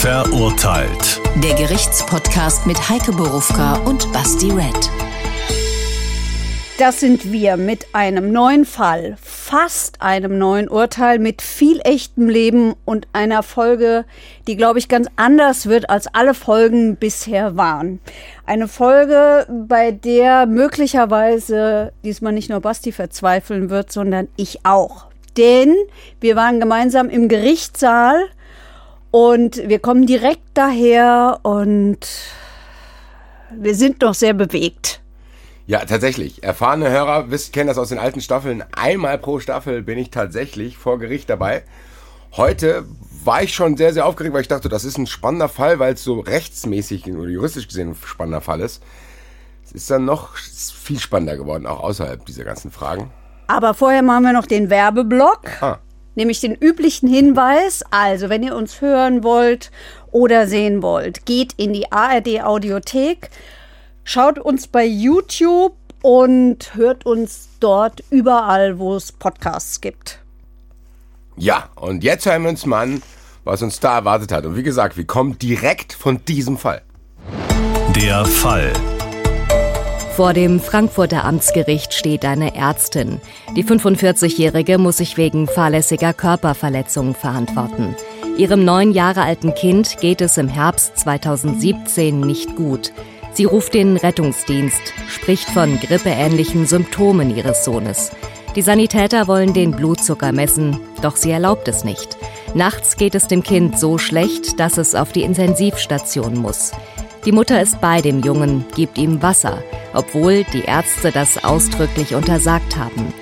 Verurteilt. Der Gerichtspodcast mit Heike Borufka und Basti Red. Das sind wir mit einem neuen Fall, fast einem neuen Urteil, mit viel echtem Leben und einer Folge, die, glaube ich, ganz anders wird, als alle Folgen bisher waren. Eine Folge, bei der möglicherweise diesmal nicht nur Basti verzweifeln wird, sondern ich auch. Denn wir waren gemeinsam im Gerichtssaal und wir kommen direkt daher und wir sind noch sehr bewegt. Ja, tatsächlich. Erfahrene Hörer wisst, kennen das aus den alten Staffeln. Einmal pro Staffel bin ich tatsächlich vor Gericht dabei. Heute war ich schon sehr, sehr aufgeregt, weil ich dachte, das ist ein spannender Fall, weil es so rechtsmäßig oder juristisch gesehen ein spannender Fall ist. Es ist dann noch viel spannender geworden, auch außerhalb dieser ganzen Fragen. Aber vorher machen wir noch den Werbeblock. Ah. Nämlich den üblichen Hinweis. Also, wenn ihr uns hören wollt oder sehen wollt, geht in die ARD Audiothek Schaut uns bei YouTube und hört uns dort überall, wo es Podcasts gibt. Ja, und jetzt hören wir uns mal an, was uns da erwartet hat. Und wie gesagt, wir kommen direkt von diesem Fall. Der Fall. Vor dem Frankfurter Amtsgericht steht eine Ärztin. Die 45-Jährige muss sich wegen fahrlässiger Körperverletzung verantworten. Ihrem neun Jahre alten Kind geht es im Herbst 2017 nicht gut. Sie ruft den Rettungsdienst, spricht von grippeähnlichen Symptomen ihres Sohnes. Die Sanitäter wollen den Blutzucker messen, doch sie erlaubt es nicht. Nachts geht es dem Kind so schlecht, dass es auf die Intensivstation muss. Die Mutter ist bei dem Jungen, gibt ihm Wasser, obwohl die Ärzte das ausdrücklich untersagt haben.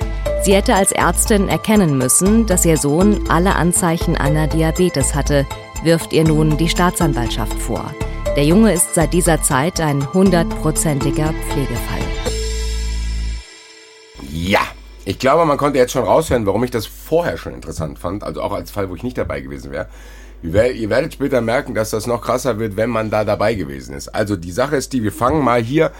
Sie hätte als Ärztin erkennen müssen, dass ihr Sohn alle Anzeichen einer Diabetes hatte, wirft ihr nun die Staatsanwaltschaft vor. Der Junge ist seit dieser Zeit ein hundertprozentiger Pflegefall. Ja, ich glaube, man konnte jetzt schon raushören, warum ich das vorher schon interessant fand. Also auch als Fall, wo ich nicht dabei gewesen wäre. Ihr werdet später merken, dass das noch krasser wird, wenn man da dabei gewesen ist. Also die Sache ist die, wir fangen mal hier.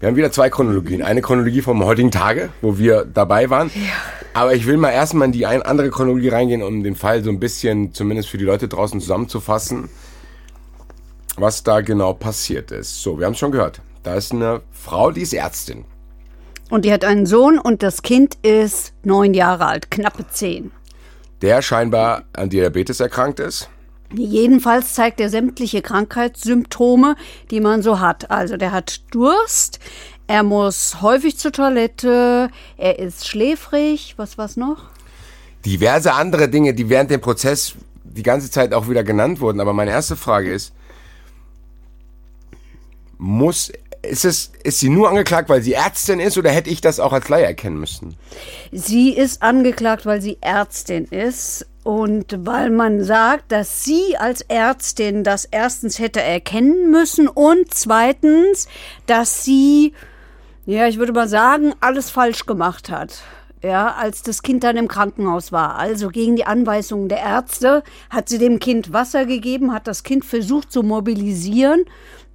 Wir haben wieder zwei Chronologien. Eine Chronologie vom heutigen Tage, wo wir dabei waren. Ja. Aber ich will mal erstmal in die ein andere Chronologie reingehen, um den Fall so ein bisschen, zumindest für die Leute draußen zusammenzufassen was da genau passiert ist. So, wir haben es schon gehört. Da ist eine Frau, die ist Ärztin. Und die hat einen Sohn und das Kind ist neun Jahre alt, knappe zehn. Der scheinbar an Diabetes erkrankt ist. Jedenfalls zeigt er sämtliche Krankheitssymptome, die man so hat. Also der hat Durst, er muss häufig zur Toilette, er ist schläfrig, was war's noch? Diverse andere Dinge, die während dem Prozess die ganze Zeit auch wieder genannt wurden. Aber meine erste Frage ist, muss ist, es, ist sie nur angeklagt, weil sie Ärztin ist oder hätte ich das auch als Laie erkennen müssen? Sie ist angeklagt, weil sie Ärztin ist und weil man sagt, dass sie als Ärztin das erstens hätte erkennen müssen und zweitens, dass sie, ja, ich würde mal sagen, alles falsch gemacht hat. Ja, als das Kind dann im Krankenhaus war. Also gegen die Anweisungen der Ärzte hat sie dem Kind Wasser gegeben, hat das Kind versucht zu mobilisieren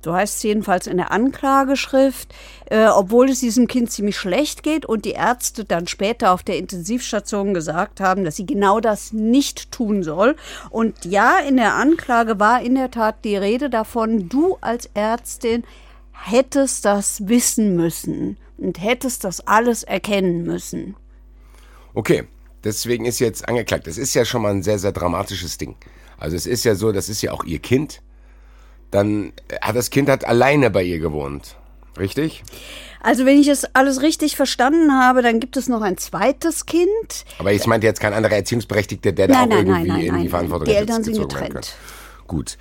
so heißt es jedenfalls in der Anklageschrift, äh, obwohl es diesem Kind ziemlich schlecht geht und die Ärzte dann später auf der Intensivstation gesagt haben, dass sie genau das nicht tun soll. Und ja, in der Anklage war in der Tat die Rede davon, du als Ärztin hättest das wissen müssen und hättest das alles erkennen müssen. Okay, deswegen ist jetzt angeklagt. Das ist ja schon mal ein sehr, sehr dramatisches Ding. Also es ist ja so, das ist ja auch ihr Kind dann hat das Kind hat alleine bei ihr gewohnt. Richtig? Also wenn ich es alles richtig verstanden habe, dann gibt es noch ein zweites Kind. Aber ich meinte jetzt kein anderer Erziehungsberechtigter, der da auch nein, irgendwie nein, in nein, die Verantwortung Die Eltern sind getrennt. Gut.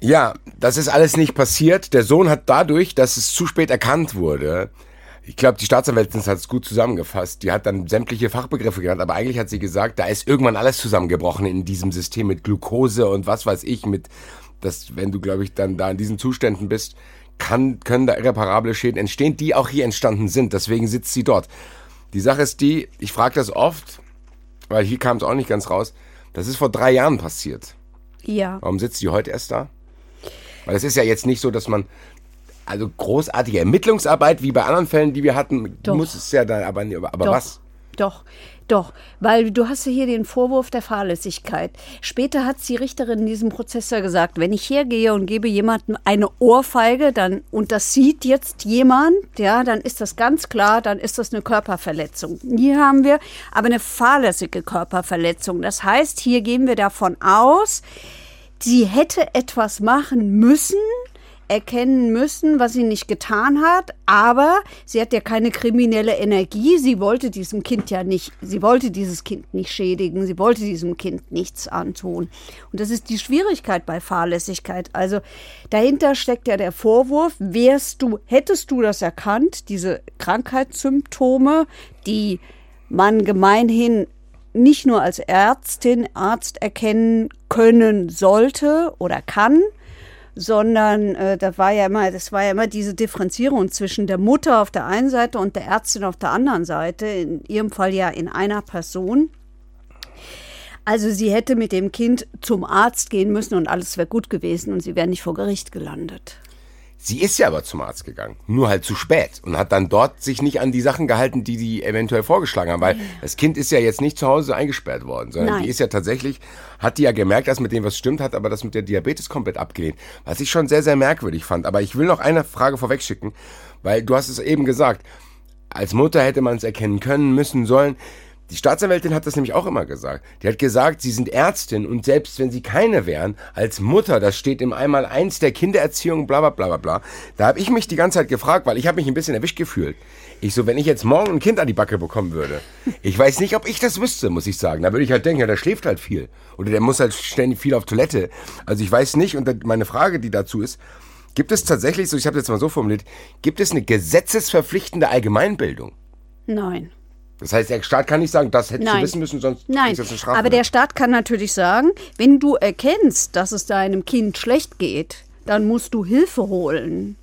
Ja, das ist alles nicht passiert. Der Sohn hat dadurch, dass es zu spät erkannt wurde, ich glaube, die Staatsanwältin hat es gut zusammengefasst. Die hat dann sämtliche Fachbegriffe genannt, aber eigentlich hat sie gesagt, da ist irgendwann alles zusammengebrochen in diesem System mit Glucose und was weiß ich, mit dass wenn du, glaube ich, dann da in diesen Zuständen bist, kann, können da irreparable Schäden entstehen, die auch hier entstanden sind. Deswegen sitzt sie dort. Die Sache ist die, ich frage das oft, weil hier kam es auch nicht ganz raus, das ist vor drei Jahren passiert. Ja. Warum sitzt sie heute erst da? Weil es ist ja jetzt nicht so, dass man, also großartige Ermittlungsarbeit wie bei anderen Fällen, die wir hatten, Doch. muss es ja dann aber, aber Doch. was? Doch. Doch, weil du hast hier den Vorwurf der Fahrlässigkeit. Später hat die Richterin in diesem Prozess ja gesagt, wenn ich hergehe und gebe jemandem eine Ohrfeige, dann und das sieht jetzt jemand, ja, dann ist das ganz klar, dann ist das eine Körperverletzung. Hier haben wir aber eine fahrlässige Körperverletzung. Das heißt, hier gehen wir davon aus, sie hätte etwas machen müssen, erkennen müssen, was sie nicht getan hat, aber sie hat ja keine kriminelle Energie. Sie wollte diesem Kind ja nicht, sie wollte dieses Kind nicht schädigen, sie wollte diesem Kind nichts antun. Und das ist die Schwierigkeit bei Fahrlässigkeit. Also dahinter steckt ja der Vorwurf, wärst du, hättest du das erkannt, diese Krankheitssymptome, die man gemeinhin nicht nur als Ärztin, Arzt erkennen können sollte oder kann, sondern äh, da war ja immer, das war ja immer diese Differenzierung zwischen der Mutter auf der einen Seite und der Ärztin auf der anderen Seite, in ihrem Fall ja in einer Person. Also sie hätte mit dem Kind zum Arzt gehen müssen und alles wäre gut gewesen und sie wäre nicht vor Gericht gelandet. Sie ist ja aber zum Arzt gegangen, nur halt zu spät und hat dann dort sich nicht an die Sachen gehalten, die die eventuell vorgeschlagen haben, weil das Kind ist ja jetzt nicht zu Hause eingesperrt worden, sondern Nein. die ist ja tatsächlich, hat die ja gemerkt, dass mit dem was stimmt, hat aber das mit der Diabetes komplett abgelehnt, was ich schon sehr, sehr merkwürdig fand. Aber ich will noch eine Frage vorwegschicken, weil du hast es eben gesagt, als Mutter hätte man es erkennen können, müssen, sollen. Die Staatsanwältin hat das nämlich auch immer gesagt. Die hat gesagt, sie sind Ärztin und selbst wenn sie keine wären, als Mutter, das steht im einmal eins der Kindererziehung, bla bla bla bla bla. Da habe ich mich die ganze Zeit gefragt, weil ich habe mich ein bisschen erwischt gefühlt. Ich so, wenn ich jetzt morgen ein Kind an die Backe bekommen würde, ich weiß nicht, ob ich das wüsste, muss ich sagen. Da würde ich halt denken, ja, der schläft halt viel. Oder der muss halt ständig viel auf Toilette. Also ich weiß nicht, und meine Frage, die dazu ist, gibt es tatsächlich, so ich habe jetzt mal so formuliert, gibt es eine gesetzesverpflichtende Allgemeinbildung? Nein. Das heißt, der Staat kann nicht sagen, das hättest Nein. du wissen müssen, sonst Nein, du jetzt eine Strafe. aber der Staat kann natürlich sagen, wenn du erkennst, dass es deinem Kind schlecht geht, dann musst du Hilfe holen.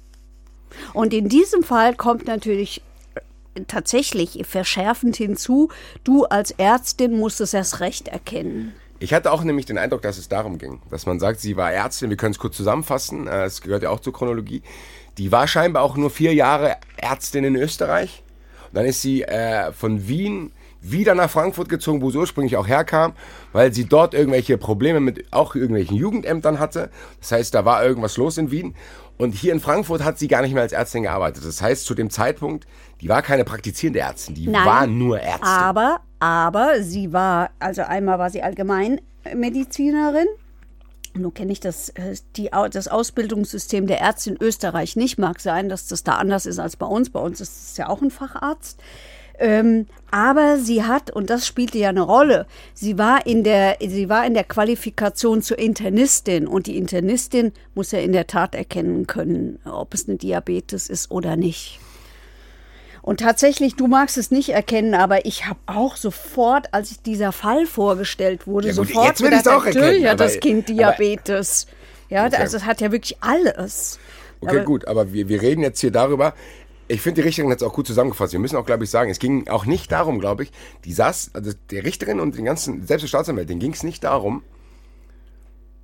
Und in diesem Fall kommt natürlich äh, tatsächlich verschärfend hinzu, du als Ärztin musst es erst recht erkennen. Ich hatte auch nämlich den Eindruck, dass es darum ging, dass man sagt, sie war Ärztin, wir können es kurz zusammenfassen, äh, es gehört ja auch zur Chronologie. Die war scheinbar auch nur vier Jahre Ärztin in Österreich. Dann ist sie äh, von Wien wieder nach Frankfurt gezogen, wo sie ursprünglich auch herkam, weil sie dort irgendwelche Probleme mit auch irgendwelchen Jugendämtern hatte. Das heißt, da war irgendwas los in Wien. Und hier in Frankfurt hat sie gar nicht mehr als Ärztin gearbeitet. Das heißt, zu dem Zeitpunkt, die war keine praktizierende Ärztin, die Nein, war nur Ärztin. Aber, aber sie war, also einmal war sie Allgemeinmedizinerin. Nun kenne ich das, äh, die, das Ausbildungssystem der Ärzte in Österreich nicht. Mag sein, dass das da anders ist als bei uns. Bei uns ist es ja auch ein Facharzt. Ähm, aber sie hat, und das spielte ja eine Rolle, sie war, in der, sie war in der Qualifikation zur Internistin. Und die Internistin muss ja in der Tat erkennen können, ob es eine Diabetes ist oder nicht. Und tatsächlich, du magst es nicht erkennen, aber ich habe auch sofort, als dieser Fall vorgestellt wurde, Ja gut, sofort auch natürlich erkennen, hat das aber- Kind aber- Diabetes. ja, Okay. also es hat ja wirklich alles. Okay, Aber- gut, aber wir, wir reden jetzt hier darüber. Ich finde, die Richterin hat es auch gut zusammengefasst. Wir müssen auch, glaube ich, sagen, es ging auch nicht darum, glaube ich, die saß, also der Richterin und den ganzen, selbst der Staatsanwältin ging es nicht darum,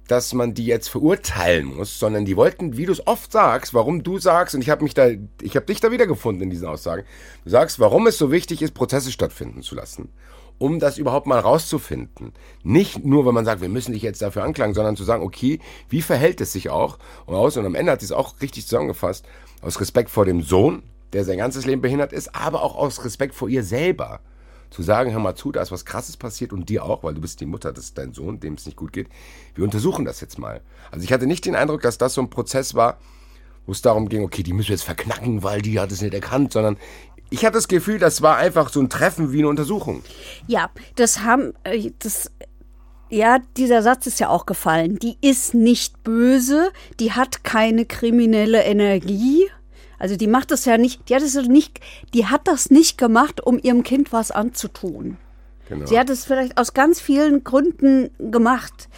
dass man die jetzt verurteilen muss, sondern die wollten, wie du es oft sagst, warum du sagst, und ich habe mich da, ich habe dich da wiedergefunden in diesen Aussagen, du sagst, warum es so wichtig ist, Prozesse stattfinden zu lassen, um das überhaupt mal rauszufinden. Nicht nur, wenn man sagt, wir müssen dich jetzt dafür anklagen, sondern zu sagen, okay, wie verhält es sich auch aus? Und am Ende hat sie es auch richtig zusammengefasst, aus Respekt vor dem Sohn, der sein ganzes Leben behindert ist, aber auch aus Respekt vor ihr selber zu sagen, hör mal zu, da ist was Krasses passiert und dir auch, weil du bist die Mutter, das ist dein Sohn, dem es nicht gut geht. Wir untersuchen das jetzt mal. Also ich hatte nicht den Eindruck, dass das so ein Prozess war, wo es darum ging, okay, die müssen wir jetzt verknacken, weil die hat es nicht erkannt, sondern ich hatte das Gefühl, das war einfach so ein Treffen wie eine Untersuchung. Ja, das haben, äh, das, ja, dieser Satz ist ja auch gefallen. Die ist nicht böse, die hat keine kriminelle Energie. Also die macht das ja nicht, die hat ja nicht, die hat das nicht gemacht, um ihrem Kind was anzutun. Genau. Sie hat es vielleicht aus ganz vielen Gründen gemacht.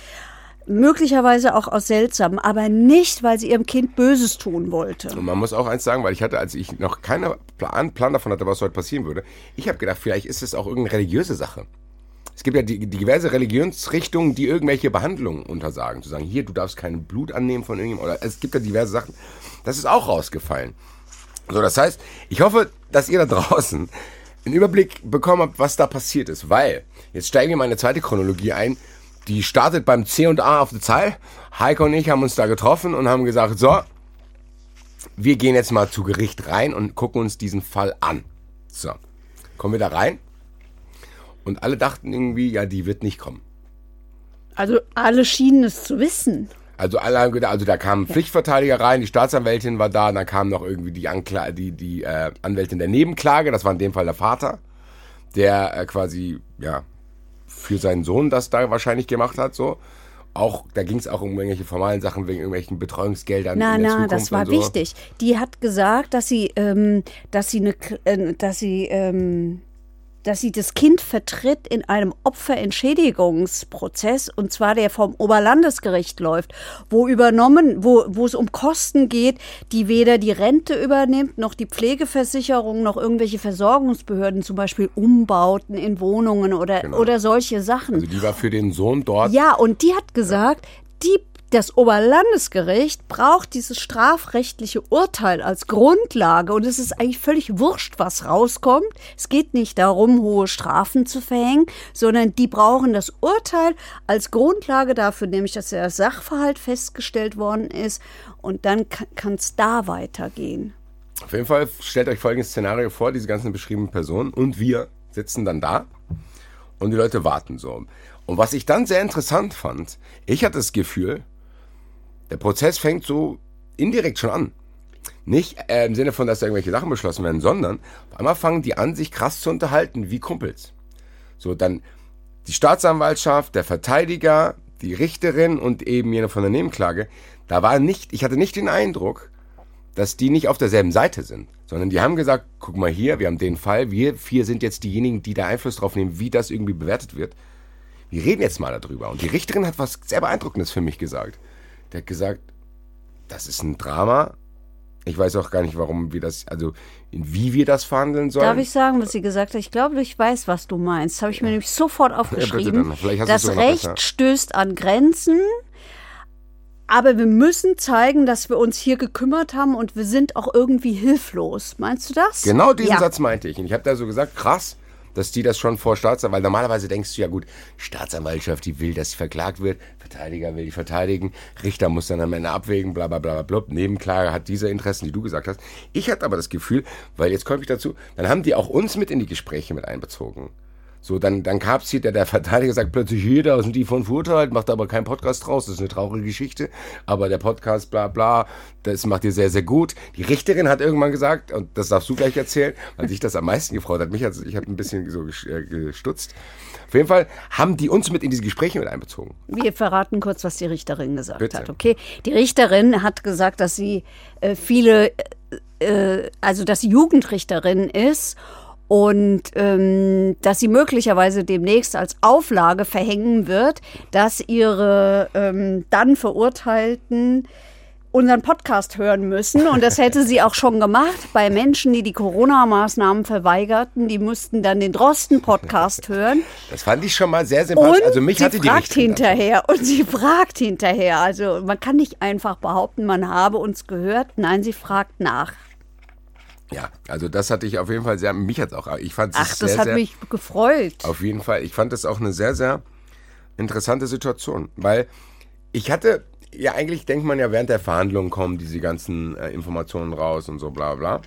Möglicherweise auch aus seltsamen, aber nicht, weil sie ihrem Kind Böses tun wollte. Und man muss auch eins sagen, weil ich hatte, als ich noch keinen Plan, Plan davon hatte, was heute passieren würde, ich habe gedacht, vielleicht ist es auch irgendeine religiöse Sache. Es gibt ja die, die diverse Religionsrichtungen, die irgendwelche Behandlungen untersagen. Zu sagen, hier, du darfst kein Blut annehmen von irgendjemandem. Oder es gibt ja diverse Sachen. Das ist auch rausgefallen. So, das heißt, ich hoffe, dass ihr da draußen einen Überblick bekommen habe, was da passiert ist. Weil, jetzt steigen wir mal in eine zweite Chronologie ein. Die startet beim C und A auf der Zahl. Heiko und ich haben uns da getroffen und haben gesagt, so, wir gehen jetzt mal zu Gericht rein und gucken uns diesen Fall an. So, kommen wir da rein. Und alle dachten irgendwie, ja, die wird nicht kommen. Also alle schienen es zu wissen. Also alle haben gedacht, also da kam ein Pflichtverteidiger rein, die Staatsanwältin war da, dann kam noch irgendwie die, Ankla die, die äh, Anwältin der Nebenklage, das war in dem Fall der Vater, der äh, quasi, ja, für seinen Sohn das da wahrscheinlich gemacht hat, so. Auch, da ging es auch um irgendwelche formalen Sachen wegen irgendwelchen Betreuungsgeldern. Na, in der na, Zukunft das war und so. wichtig. Die hat gesagt, dass sie, ähm, dass sie, eine, äh, dass sie, ähm, dass sie das Kind vertritt in einem Opferentschädigungsprozess und zwar der vom Oberlandesgericht läuft, wo übernommen, wo, wo es um Kosten geht, die weder die Rente übernimmt, noch die Pflegeversicherung, noch irgendwelche Versorgungsbehörden, zum Beispiel Umbauten in Wohnungen oder, oder solche Sachen. Also die war für den Sohn dort. Ja, und die hat gesagt, die, das Oberlandesgericht braucht dieses strafrechtliche Urteil als Grundlage. Und es ist eigentlich völlig wurscht, was rauskommt. Es geht nicht darum, hohe Strafen zu verhängen, sondern die brauchen das Urteil als Grundlage dafür, nämlich dass der Sachverhalt festgestellt worden ist. Und dann kann es da weitergehen. Auf jeden Fall stellt euch folgendes Szenario vor, diese ganzen beschriebenen Personen und wir sitzen dann da und die Leute warten so. Und was ich dann sehr interessant fand, ich hatte das Gefühl, der Prozess fängt so indirekt schon an. Nicht äh, im Sinne von, dass da irgendwelche Sachen beschlossen werden, sondern auf einmal fangen die an, sich krass zu unterhalten, wie Kumpels. So, dann die Staatsanwaltschaft, der Verteidiger, die Richterin und eben jene von der Nebenklage. Da war nicht, ich hatte nicht den Eindruck, dass die nicht auf derselben Seite sind, sondern die haben gesagt, guck mal hier, wir haben den Fall, wir vier sind jetzt diejenigen, die da Einfluss drauf nehmen, wie das irgendwie bewertet wird. Wir reden jetzt mal darüber. Und die Richterin hat was sehr Beeindruckendes für mich gesagt. Der hat gesagt, das ist ein Drama. Ich weiß auch gar nicht, warum wir das, also wie wir das verhandeln sollen. Darf ich sagen, was sie gesagt hat? Ich glaube, ich weiß, was du meinst. Das habe ich mir nämlich sofort aufgeschrieben. es das Recht besser. stößt an Grenzen. Aber wir müssen zeigen, dass wir uns hier gekümmert haben und wir sind auch irgendwie hilflos. Meinst du das? Genau diesen ja. Satz meinte ich. Und ich habe da so gesagt, krass, dass die das schon vor Staatsanwalt, weil normalerweise denkst du ja gut, Staatsanwaltschaft, die will, dass sie verklagt wird, Verteidiger will die verteidigen, Richter muss dann am Ende abwägen, bla bla bla bla, bla. Nebenklage hat diese Interessen, die du gesagt hast. Ich hatte aber das Gefühl, weil jetzt komme ich dazu, dann haben die auch uns mit in die Gespräche mit einbezogen. So, dann, dann hier, der, der Verteidiger sagt plötzlich, hier, da sind die von verurteilt, macht aber keinen Podcast draus, das ist eine traurige Geschichte, aber der Podcast, bla bla, das macht ihr sehr, sehr gut. Die Richterin hat irgendwann gesagt, und das darfst du gleich erzählen, weil sich das am meisten gefreut hat, mich hat, ich habe ein bisschen so äh, gestutzt. Auf jeden Fall haben die uns mit in diese Gespräche mit einbezogen. Wir verraten kurz, was die Richterin gesagt Bitte. hat, okay? Die Richterin hat gesagt, dass sie äh, viele, äh, also dass sie Jugendrichterin ist und ähm, dass sie möglicherweise demnächst als Auflage verhängen wird, dass ihre ähm, dann Verurteilten unseren Podcast hören müssen. Und das hätte sie auch schon gemacht bei Menschen, die die Corona-Maßnahmen verweigerten. Die mussten dann den Drosten-Podcast hören. Das fand ich schon mal sehr sympathisch. Und also mich sie hatte die fragt Richterin dazu. hinterher und sie fragt hinterher. Also man kann nicht einfach behaupten, man habe uns gehört. Nein, sie fragt nach. Ja, also das hatte ich auf jeden Fall sehr, mich hat's auch, ich fand es Ach, sehr, das hat sehr, mich gefreut. Auf jeden Fall. Ich fand das auch eine sehr, sehr interessante Situation, weil ich hatte, ja eigentlich denkt man ja während der Verhandlungen kommen diese ganzen äh, Informationen raus und so bla bla.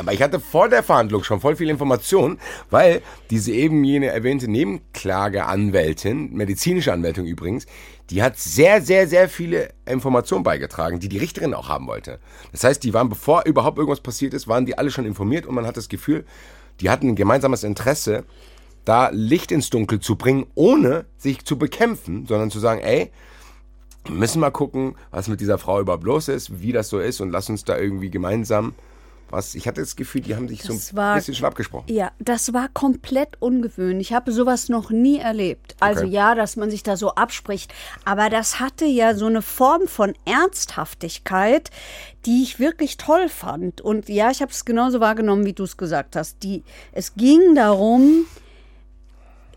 Aber ich hatte vor der Verhandlung schon voll viel Information, weil diese eben jene erwähnte Nebenklageanwältin, medizinische Anwältin übrigens, die hat sehr, sehr, sehr viele Informationen beigetragen, die die Richterin auch haben wollte. Das heißt, die waren, bevor überhaupt irgendwas passiert ist, waren die alle schon informiert und man hat das Gefühl, die hatten ein gemeinsames Interesse, da Licht ins Dunkel zu bringen, ohne sich zu bekämpfen, sondern zu sagen, ey, wir müssen mal gucken, was mit dieser Frau überhaupt los ist, wie das so ist und lass uns da irgendwie gemeinsam was. Ich hatte das Gefühl, die haben sich so Das ein war- bisschen schon abgesprochen. Ja, das war komplett ungewöhnlich. Ich habe sowas noch nie erlebt. Also Okay. ja, dass man sich da so abspricht. Aber das hatte ja so eine Form von Ernsthaftigkeit, die ich wirklich toll fand. Und ja, ich habe es genauso wahrgenommen, wie du es gesagt hast. Die, es ging darum,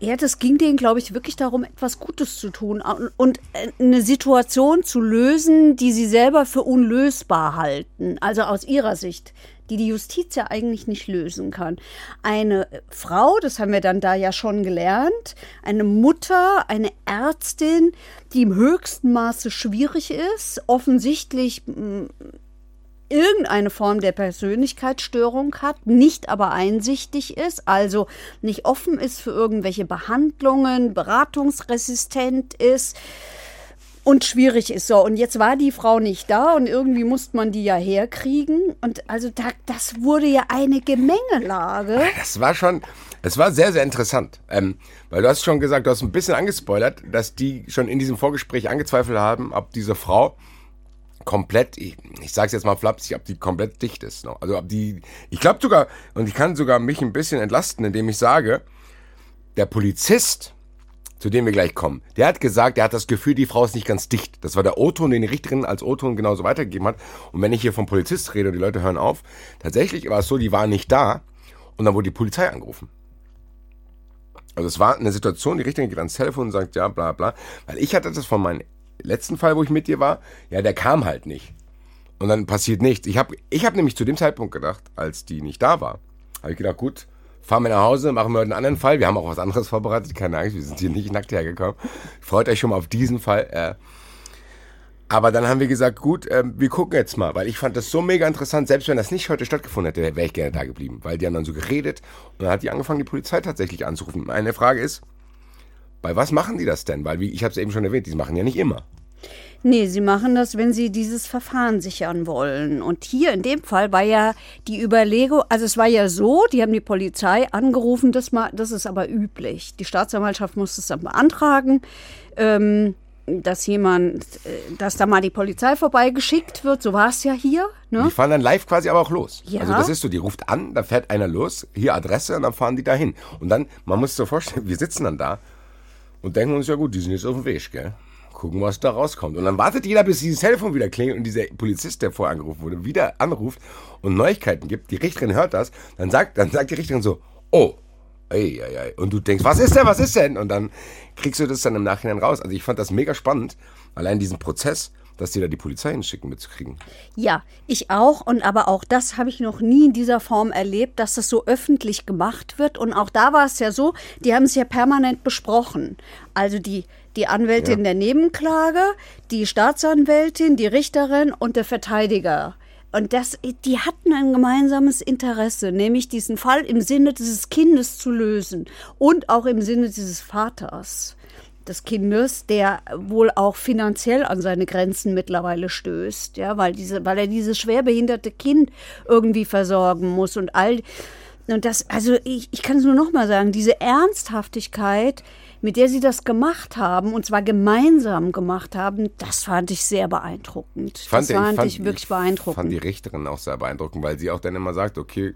ja, das ging denen, glaube ich, wirklich darum, etwas Gutes zu tun und- und äh, eine Situation zu lösen, die sie selber für unlösbar halten. Also aus ihrer Sicht die die Justiz ja eigentlich nicht lösen kann. Eine Frau, das haben wir dann da ja schon gelernt, eine Mutter, eine Ärztin, die im höchsten Maße schwierig ist, offensichtlich mh, irgendeine Form der Persönlichkeitsstörung hat, nicht aber einsichtig ist, also nicht offen ist für irgendwelche Behandlungen, beratungsresistent ist und schwierig ist. So, und jetzt war die Frau nicht da und irgendwie musste man die ja herkriegen. Und also da, das wurde ja eine Gemengelage. Das war schon, es war sehr, sehr interessant. Ähm, weil du hast schon gesagt, du hast ein bisschen angespoilert, dass die schon in diesem Vorgespräch angezweifelt haben, ob diese Frau komplett, ich, ich sag's jetzt mal flapsig, ob die komplett dicht ist. Ne? Also ob die, ich glaube sogar, und ich kann sogar mich ein bisschen entlasten, indem ich sage, der Polizist, zu dem wir gleich kommen, der hat gesagt, er hat das Gefühl, die Frau ist nicht ganz dicht. Das war der O-Ton, den die Richterin als O-Ton genauso weitergegeben hat. Und wenn ich hier vom Polizist rede und die Leute hören auf, tatsächlich war es so, die waren nicht da und dann wurde die Polizei angerufen. Also es war eine Situation, die Richterin geht ans Telefon und sagt, ja, bla bla. Weil ich hatte das von meinen letzten Fall, wo ich mit dir war, ja, der kam halt nicht. Und dann passiert nichts. Ich habe ich hab nämlich zu dem Zeitpunkt gedacht, als die nicht da war, habe ich gedacht, gut, fahren wir nach Hause, machen wir einen anderen Fall. Wir haben auch was anderes vorbereitet, keine Angst, wir sind hier nicht nackt hergekommen. Freut euch schon mal auf diesen Fall. Äh. Aber dann haben wir gesagt, gut, äh, wir gucken jetzt mal, weil ich fand das so mega interessant. Selbst wenn das nicht heute stattgefunden hätte, wäre ich gerne da geblieben, weil die haben dann so geredet und dann hat die angefangen, die Polizei tatsächlich anzurufen. Meine Frage ist, bei was machen die das denn? Weil, wie ich habe es eben schon erwähnt, die machen ja nicht immer. Nee, sie machen das, wenn sie dieses Verfahren sichern wollen. Und hier in dem Fall war ja die Überlegung, also es war ja so, die haben die Polizei angerufen, das, mal, das ist aber üblich. Die Staatsanwaltschaft muss es dann beantragen, ähm, dass jemand, äh, dass da mal die Polizei vorbeigeschickt wird. So war es ja hier. Ne? Die fahren dann live quasi aber auch los. Ja. Also das ist so, die ruft an, da fährt einer los, hier Adresse und dann fahren die dahin. Und dann, man muss sich so vorstellen, wir sitzen dann da und denken uns, ja gut, die sind jetzt auf dem Weg, gell? Gucken, was da rauskommt. Und dann wartet jeder, bis dieses Telefon wieder klingelt und dieser Polizist, der vorher angerufen wurde, wieder anruft und Neuigkeiten gibt. Die Richterin hört das, dann sagt, dann sagt die Richterin so, oh, Ei, ei, ei. Und du denkst, was ist denn, was ist denn? Und dann kriegst du das dann im Nachhinein raus. Also ich fand das mega spannend, allein diesen Prozess, dass die da die Polizei hinschicken mitzukriegen. Ja, ich auch. Und aber auch das habe ich noch nie in dieser Form erlebt, dass das so öffentlich gemacht wird. Und auch da war es ja so, die haben es ja permanent besprochen. Also die, die Anwältin Ja. der Nebenklage, die Staatsanwältin, die Richterin und der Verteidiger. Und das, die hatten ein gemeinsames Interesse, nämlich diesen Fall im Sinne dieses Kindes zu lösen und auch im Sinne dieses Vaters des Kindes, der wohl auch finanziell an seine Grenzen mittlerweile stößt, ja, weil diese, weil er dieses schwerbehinderte Kind irgendwie versorgen muss und all und das, also ich, ich kann es nur noch mal sagen, diese Ernsthaftigkeit, mit der sie das gemacht haben, und zwar gemeinsam gemacht haben, das fand ich sehr beeindruckend. das fand ich, wirklich beeindruckend. fand die Richterin auch sehr beeindruckend, weil sie auch dann immer sagt, okay,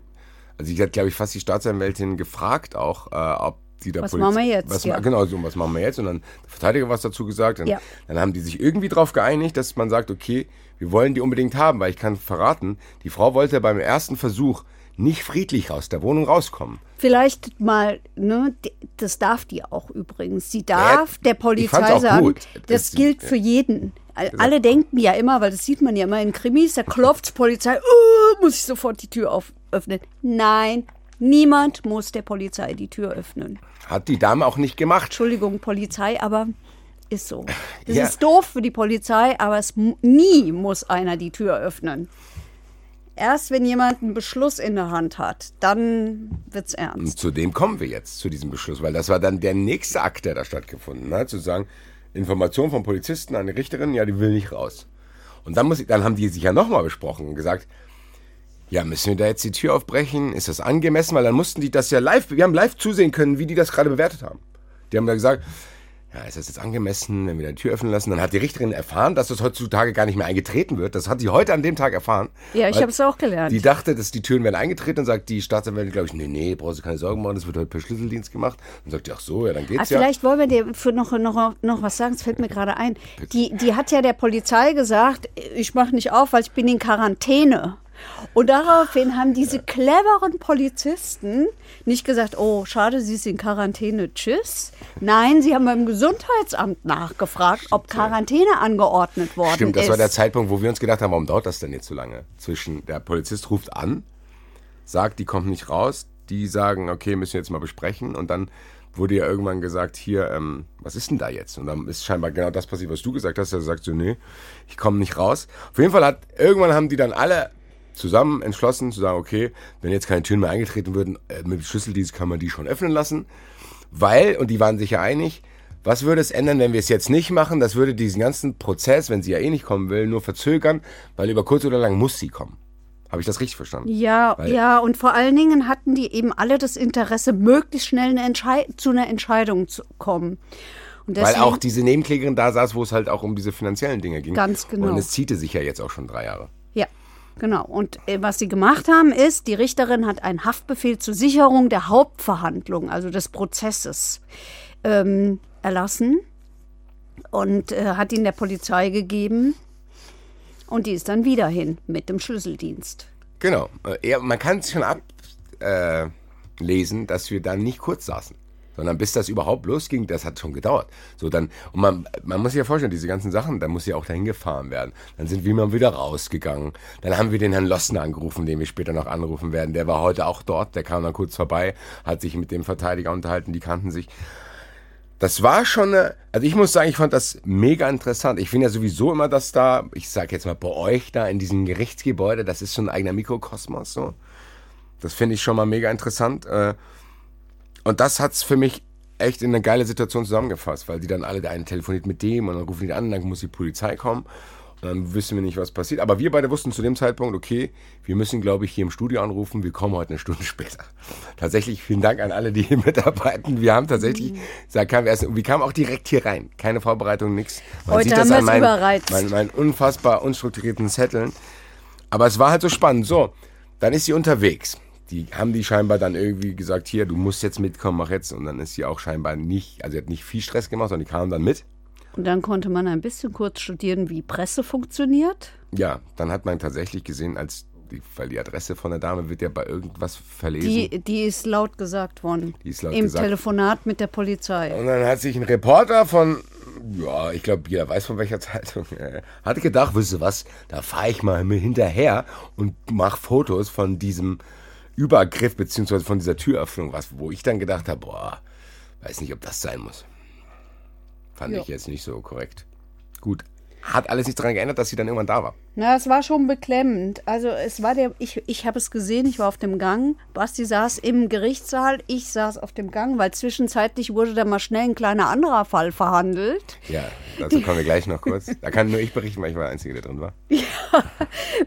also ich hat glaube ich fast die Staatsanwältin gefragt auch, äh, ob die da Was Poliz- machen wir jetzt, Was, ja. Genau, so was machen wir jetzt? Und dann der Verteidiger was dazu gesagt. Und Ja. Dann haben die sich irgendwie darauf geeinigt, dass man sagt, okay, wir wollen die unbedingt haben, weil ich kann verraten, die Frau wollte beim ersten Versuch nicht friedlich aus der Wohnung rauskommen. Vielleicht mal, ne, das darf die auch übrigens. Sie darf der ich fand's Polizei sagen, gut. das Das- gilt für jeden. All- Alle denken ja immer, weil das sieht man ja immer in Krimis, da klopft Polizei, uh, muss ich sofort die Tür auf, öffnen. Nein, niemand muss der Polizei die Tür öffnen. Hat die Dame auch nicht gemacht. Entschuldigung, Polizei, aber ist so. Das Ja. ist doof für die Polizei, aber es nie muss einer die Tür öffnen. Erst wenn jemand einen Beschluss in der Hand hat, dann wird's ernst. Und zu dem kommen wir jetzt, zu diesem Beschluss, weil das war dann der nächste Akt, der da stattgefunden hat, zu sagen, Information vom Polizisten an die Richterin, ja, die will nicht raus. Und dann, muss ich, dann haben die sich ja nochmal besprochen und gesagt, ja, müssen wir da jetzt die Tür aufbrechen? Ist das angemessen? Weil dann mussten die das ja live, wir haben live zusehen können, wie die das gerade bewertet haben. Die haben da gesagt, ja, ist das jetzt angemessen, wenn wir die Tür öffnen lassen? Dann hat die Richterin erfahren, dass das heutzutage gar nicht mehr eingetreten wird. Das hat sie heute an dem Tag erfahren. Ja, ich habe es auch gelernt. Die dachte, dass die Türen werden eingetreten und sagt die Staatsanwältin, glaube ich, nee, nee, brauchst du keine Sorgen machen, das wird heute per Schlüsseldienst gemacht. Und sagt ach so, ja, dann geht's ja. vielleicht wollen wir dir für noch, noch, noch was sagen, es fällt mir gerade ein. Die, die hat ja der Polizei gesagt, ich mache nicht auf, weil ich bin in Quarantäne. Und daraufhin haben diese cleveren Polizisten nicht gesagt, oh, schade, sie ist in Quarantäne, tschüss. Nein, sie haben beim Gesundheitsamt nachgefragt, ob Quarantäne angeordnet worden Stimmt, das ist. war der Zeitpunkt, wo wir uns gedacht haben, warum dauert das denn jetzt so lange? Zwischen, der Polizist ruft an sagt, die kommt nicht raus. Die sagen, okay, müssen wir jetzt mal besprechen. Und dann wurde ja irgendwann gesagt, hier, ähm, was ist denn da jetzt? Und dann ist scheinbar genau das passiert, was du gesagt hast. Er sagt so, nee, ich komme nicht raus. Auf jeden Fall hat, irgendwann haben die dann alle zusammen entschlossen zu sagen, okay, wenn jetzt keine Türen mehr eingetreten würden, äh, mit Schlüsseldienst kann man die schon öffnen lassen. Weil, und die waren sich ja einig, was würde es ändern, wenn wir es jetzt nicht machen? Das würde diesen ganzen Prozess, wenn sie ja eh nicht kommen will, nur verzögern, weil über kurz oder lang muss sie kommen. Habe ich das richtig verstanden? Ja, Weil- ja, und vor allen Dingen hatten die eben alle das Interesse, möglichst schnell eine zu einer Entscheidung zu kommen. Und Weil deswegen, auch diese Nebenklägerin da saß, wo es halt auch um diese finanziellen Dinge ging. Ganz genau. Und es ziehte sich ja jetzt auch schon drei Jahre. Genau. Und äh, was sie gemacht haben, ist, die Richterin hat einen Haftbefehl zur Sicherung der Hauptverhandlung, also des Prozesses, ähm, erlassen und äh, hat ihn der Polizei gegeben. Und die ist dann wieder hin mit dem Schlüsseldienst. Genau. Äh, ja, man kann es schon ablesen, äh, dass wir dann nicht kurz saßen. Sondern bis das überhaupt losging, das hat schon gedauert. So dann, und man, man muss sich ja vorstellen, diese ganzen Sachen, da muss ja auch dahin gefahren werden. Dann sind wir mal wieder rausgegangen. Dann haben wir den Herrn Lossner angerufen, den wir später noch anrufen werden. Der war heute auch dort, der kam dann kurz vorbei, hat sich mit dem Verteidiger unterhalten, die kannten sich. Das war schon eine, also ich muss sagen, ich fand das mega interessant. Ich finde ja sowieso immer, dass da, ich sag jetzt mal bei euch da in diesem Gerichtsgebäude, das ist so ein eigener Mikrokosmos so. Das finde ich schon mal mega interessant. äh, Und das hat's für mich echt in eine geile Situation zusammengefasst, weil die dann alle, der eine telefoniert mit dem und dann rufen die an, dann muss die Polizei kommen. Und dann wissen wir nicht, was passiert. Aber wir beide wussten zu dem Zeitpunkt, okay, wir müssen, glaube ich, hier im Studio anrufen. Wir kommen heute eine Stunde später. Tatsächlich, vielen Dank an alle, die hier mitarbeiten. Wir haben tatsächlich, da kamen wir erst, wir kamen auch direkt hier rein. Keine Vorbereitung, nichts. Man Heute sieht haben das wir an es meinen, überreizt. meinen, meinen unfassbar unstrukturierten Zetteln. Aber es war halt so spannend. So, dann ist sie unterwegs. Die haben die scheinbar dann irgendwie gesagt, hier, du musst jetzt mitkommen, mach jetzt. Und dann ist sie auch scheinbar nicht, also sie hat nicht viel Stress gemacht, sondern die kamen dann mit. Und dann konnte man ein bisschen kurz studieren, wie Presse funktioniert. Ja, dann hat man tatsächlich gesehen, als die, weil die Adresse von der Dame wird ja bei irgendwas verlesen. Die, die ist laut gesagt worden. Die ist laut Im gesagt. Telefonat mit der Polizei. Und dann hat sich ein Reporter von, ja, ich glaube, jeder weiß von welcher Zeitung, äh, hatte gedacht, wisst ihr was, da fahre ich mal hinterher und mache Fotos von diesem Übergriff beziehungsweise von dieser Türöffnung, was, wo ich dann gedacht habe, boah, weiß nicht, ob das sein muss. Fand Ja. ich jetzt nicht so korrekt. Gut, hat alles nicht daran geändert, dass sie dann irgendwann da war. Na, es war schon beklemmend. Also es war der, ich, ich habe es gesehen, ich war auf dem Gang. Basti saß im Gerichtssaal, ich saß auf dem Gang, weil zwischenzeitlich wurde da mal schnell ein kleiner anderer Fall verhandelt. Ja, dazu kommen wir gleich noch kurz. Da kann nur ich berichten, weil ich war der Einzige, der drin war.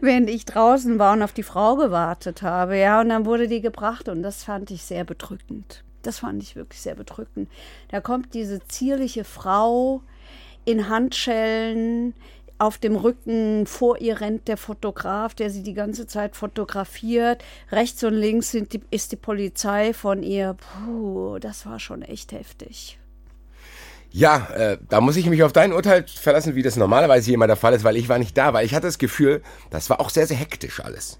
während ich draußen war und auf die Frau gewartet habe. Ja, und dann wurde die gebracht und das fand ich sehr bedrückend. Das fand ich wirklich sehr bedrückend. Da kommt diese zierliche Frau in Handschellen auf dem Rücken, vor ihr rennt der Fotograf, der sie die ganze Zeit fotografiert. Rechts und links die, ist die Polizei von ihr. Puh, das war schon echt heftig. Ja, äh, da muss ich mich auf dein Urteil verlassen, wie das normalerweise hier immer der Fall ist, weil ich war nicht da, weil ich hatte das Gefühl, das war auch sehr, sehr hektisch alles.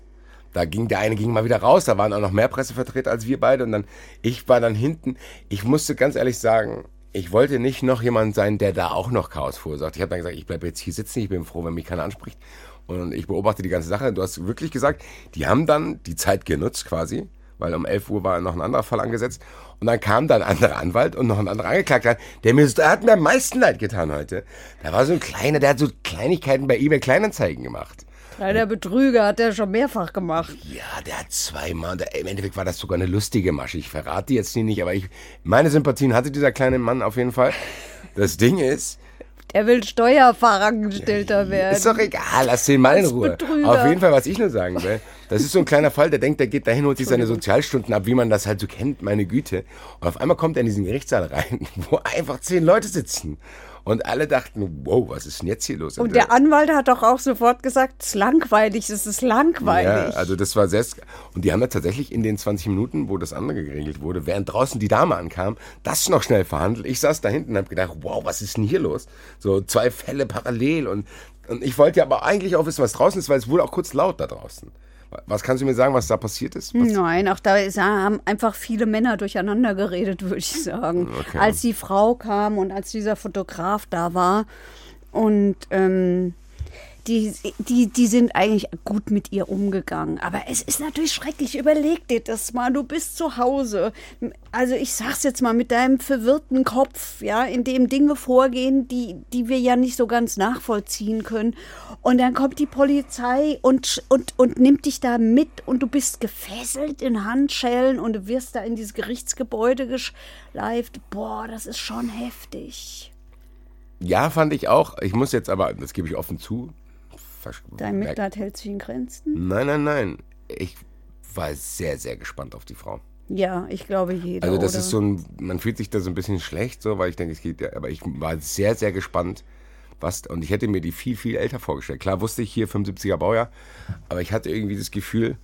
Da ging der eine ging mal wieder raus, da waren auch noch mehr Pressevertreter als wir beide und dann ich war dann hinten. Ich musste ganz ehrlich sagen, ich wollte nicht noch jemand sein, der da auch noch Chaos verursacht. Ich habe dann gesagt, ich bleibe jetzt hier sitzen, ich bin froh, wenn mich keiner anspricht und ich beobachte die ganze Sache. Du hast wirklich gesagt, die haben dann die Zeit genutzt quasi, weil um 11 Uhr war noch ein anderer Fall angesetzt. Und dann kam dann ein anderer Anwalt und noch ein anderer Angeklagter, der mir, der hat mir am meisten leid getan heute. Da war so ein kleiner, der hat so Kleinigkeiten bei eBay Kleinanzeigen gemacht. Kleiner Betrüger hat er schon mehrfach gemacht. Ja, der hat zweimal, der, im Endeffekt war das sogar eine lustige Masche. Ich verrate die jetzt nicht, aber ich, meine Sympathien hatte dieser kleine Mann auf jeden Fall. Das Ding ist, Er will Steuerfahrangestellter werden. Ist doch egal, lass den mal in Ruhe. Betrüger. Auf jeden Fall, was ich nur sagen will, das ist so ein kleiner Fall, der denkt, der geht dahin, holt sich seine Sozialstunden ab, wie man das halt so kennt, meine Güte. Und auf einmal kommt er in diesen Gerichtssaal rein, wo einfach zehn Leute sitzen. Und alle dachten, wow, was ist denn jetzt hier los? Und der Anwalt hat doch auch sofort gesagt, es ist langweilig, es ist langweilig. Ja, also das war sehr... Und die haben da tatsächlich in den 20 Minuten, wo das andere geregelt wurde, während draußen die Dame ankam, das noch schnell verhandelt. Ich saß da hinten und habe gedacht, wow, was ist denn hier los? So zwei Fälle parallel und, und ich wollte ja aber eigentlich auch wissen, was draußen ist, weil es wurde auch kurz laut da draußen. Was kannst du mir sagen, was da passiert ist? Was, Nein, auch da ist, haben einfach viele Männer durcheinander geredet, würde ich sagen. Okay. Als die Frau kam und als dieser Fotograf da war. Und ähm, die, die, die sind eigentlich gut mit ihr umgegangen. Aber es ist natürlich schrecklich. Überleg dir das mal. Du bist zu Hause. Also ich sag's jetzt mal mit deinem verwirrten Kopf, ja, in dem Dinge vorgehen, die, die wir ja nicht so ganz nachvollziehen können. Und dann kommt die Polizei und, und, und nimmt dich da mit und du bist gefesselt in Handschellen und du wirst da in dieses Gerichtsgebäude geschleift. Boah, das ist schon heftig. Ja, fand ich auch. Ich muss jetzt aber, das gebe ich offen zu, Dein Mitleid hält sich in Grenzen? Nein, nein, nein. Ich war sehr, sehr gespannt auf die Frau. Ja, ich glaube jeder. Also das oder? ist so ein, man fühlt sich da so ein bisschen schlecht, so, weil ich denke, es geht ja, aber ich war sehr, sehr gespannt, was, und ich hätte mir die viel, viel älter vorgestellt. Klar wusste ich hier 75er Baujahr, aber ich hatte irgendwie das Gefühl,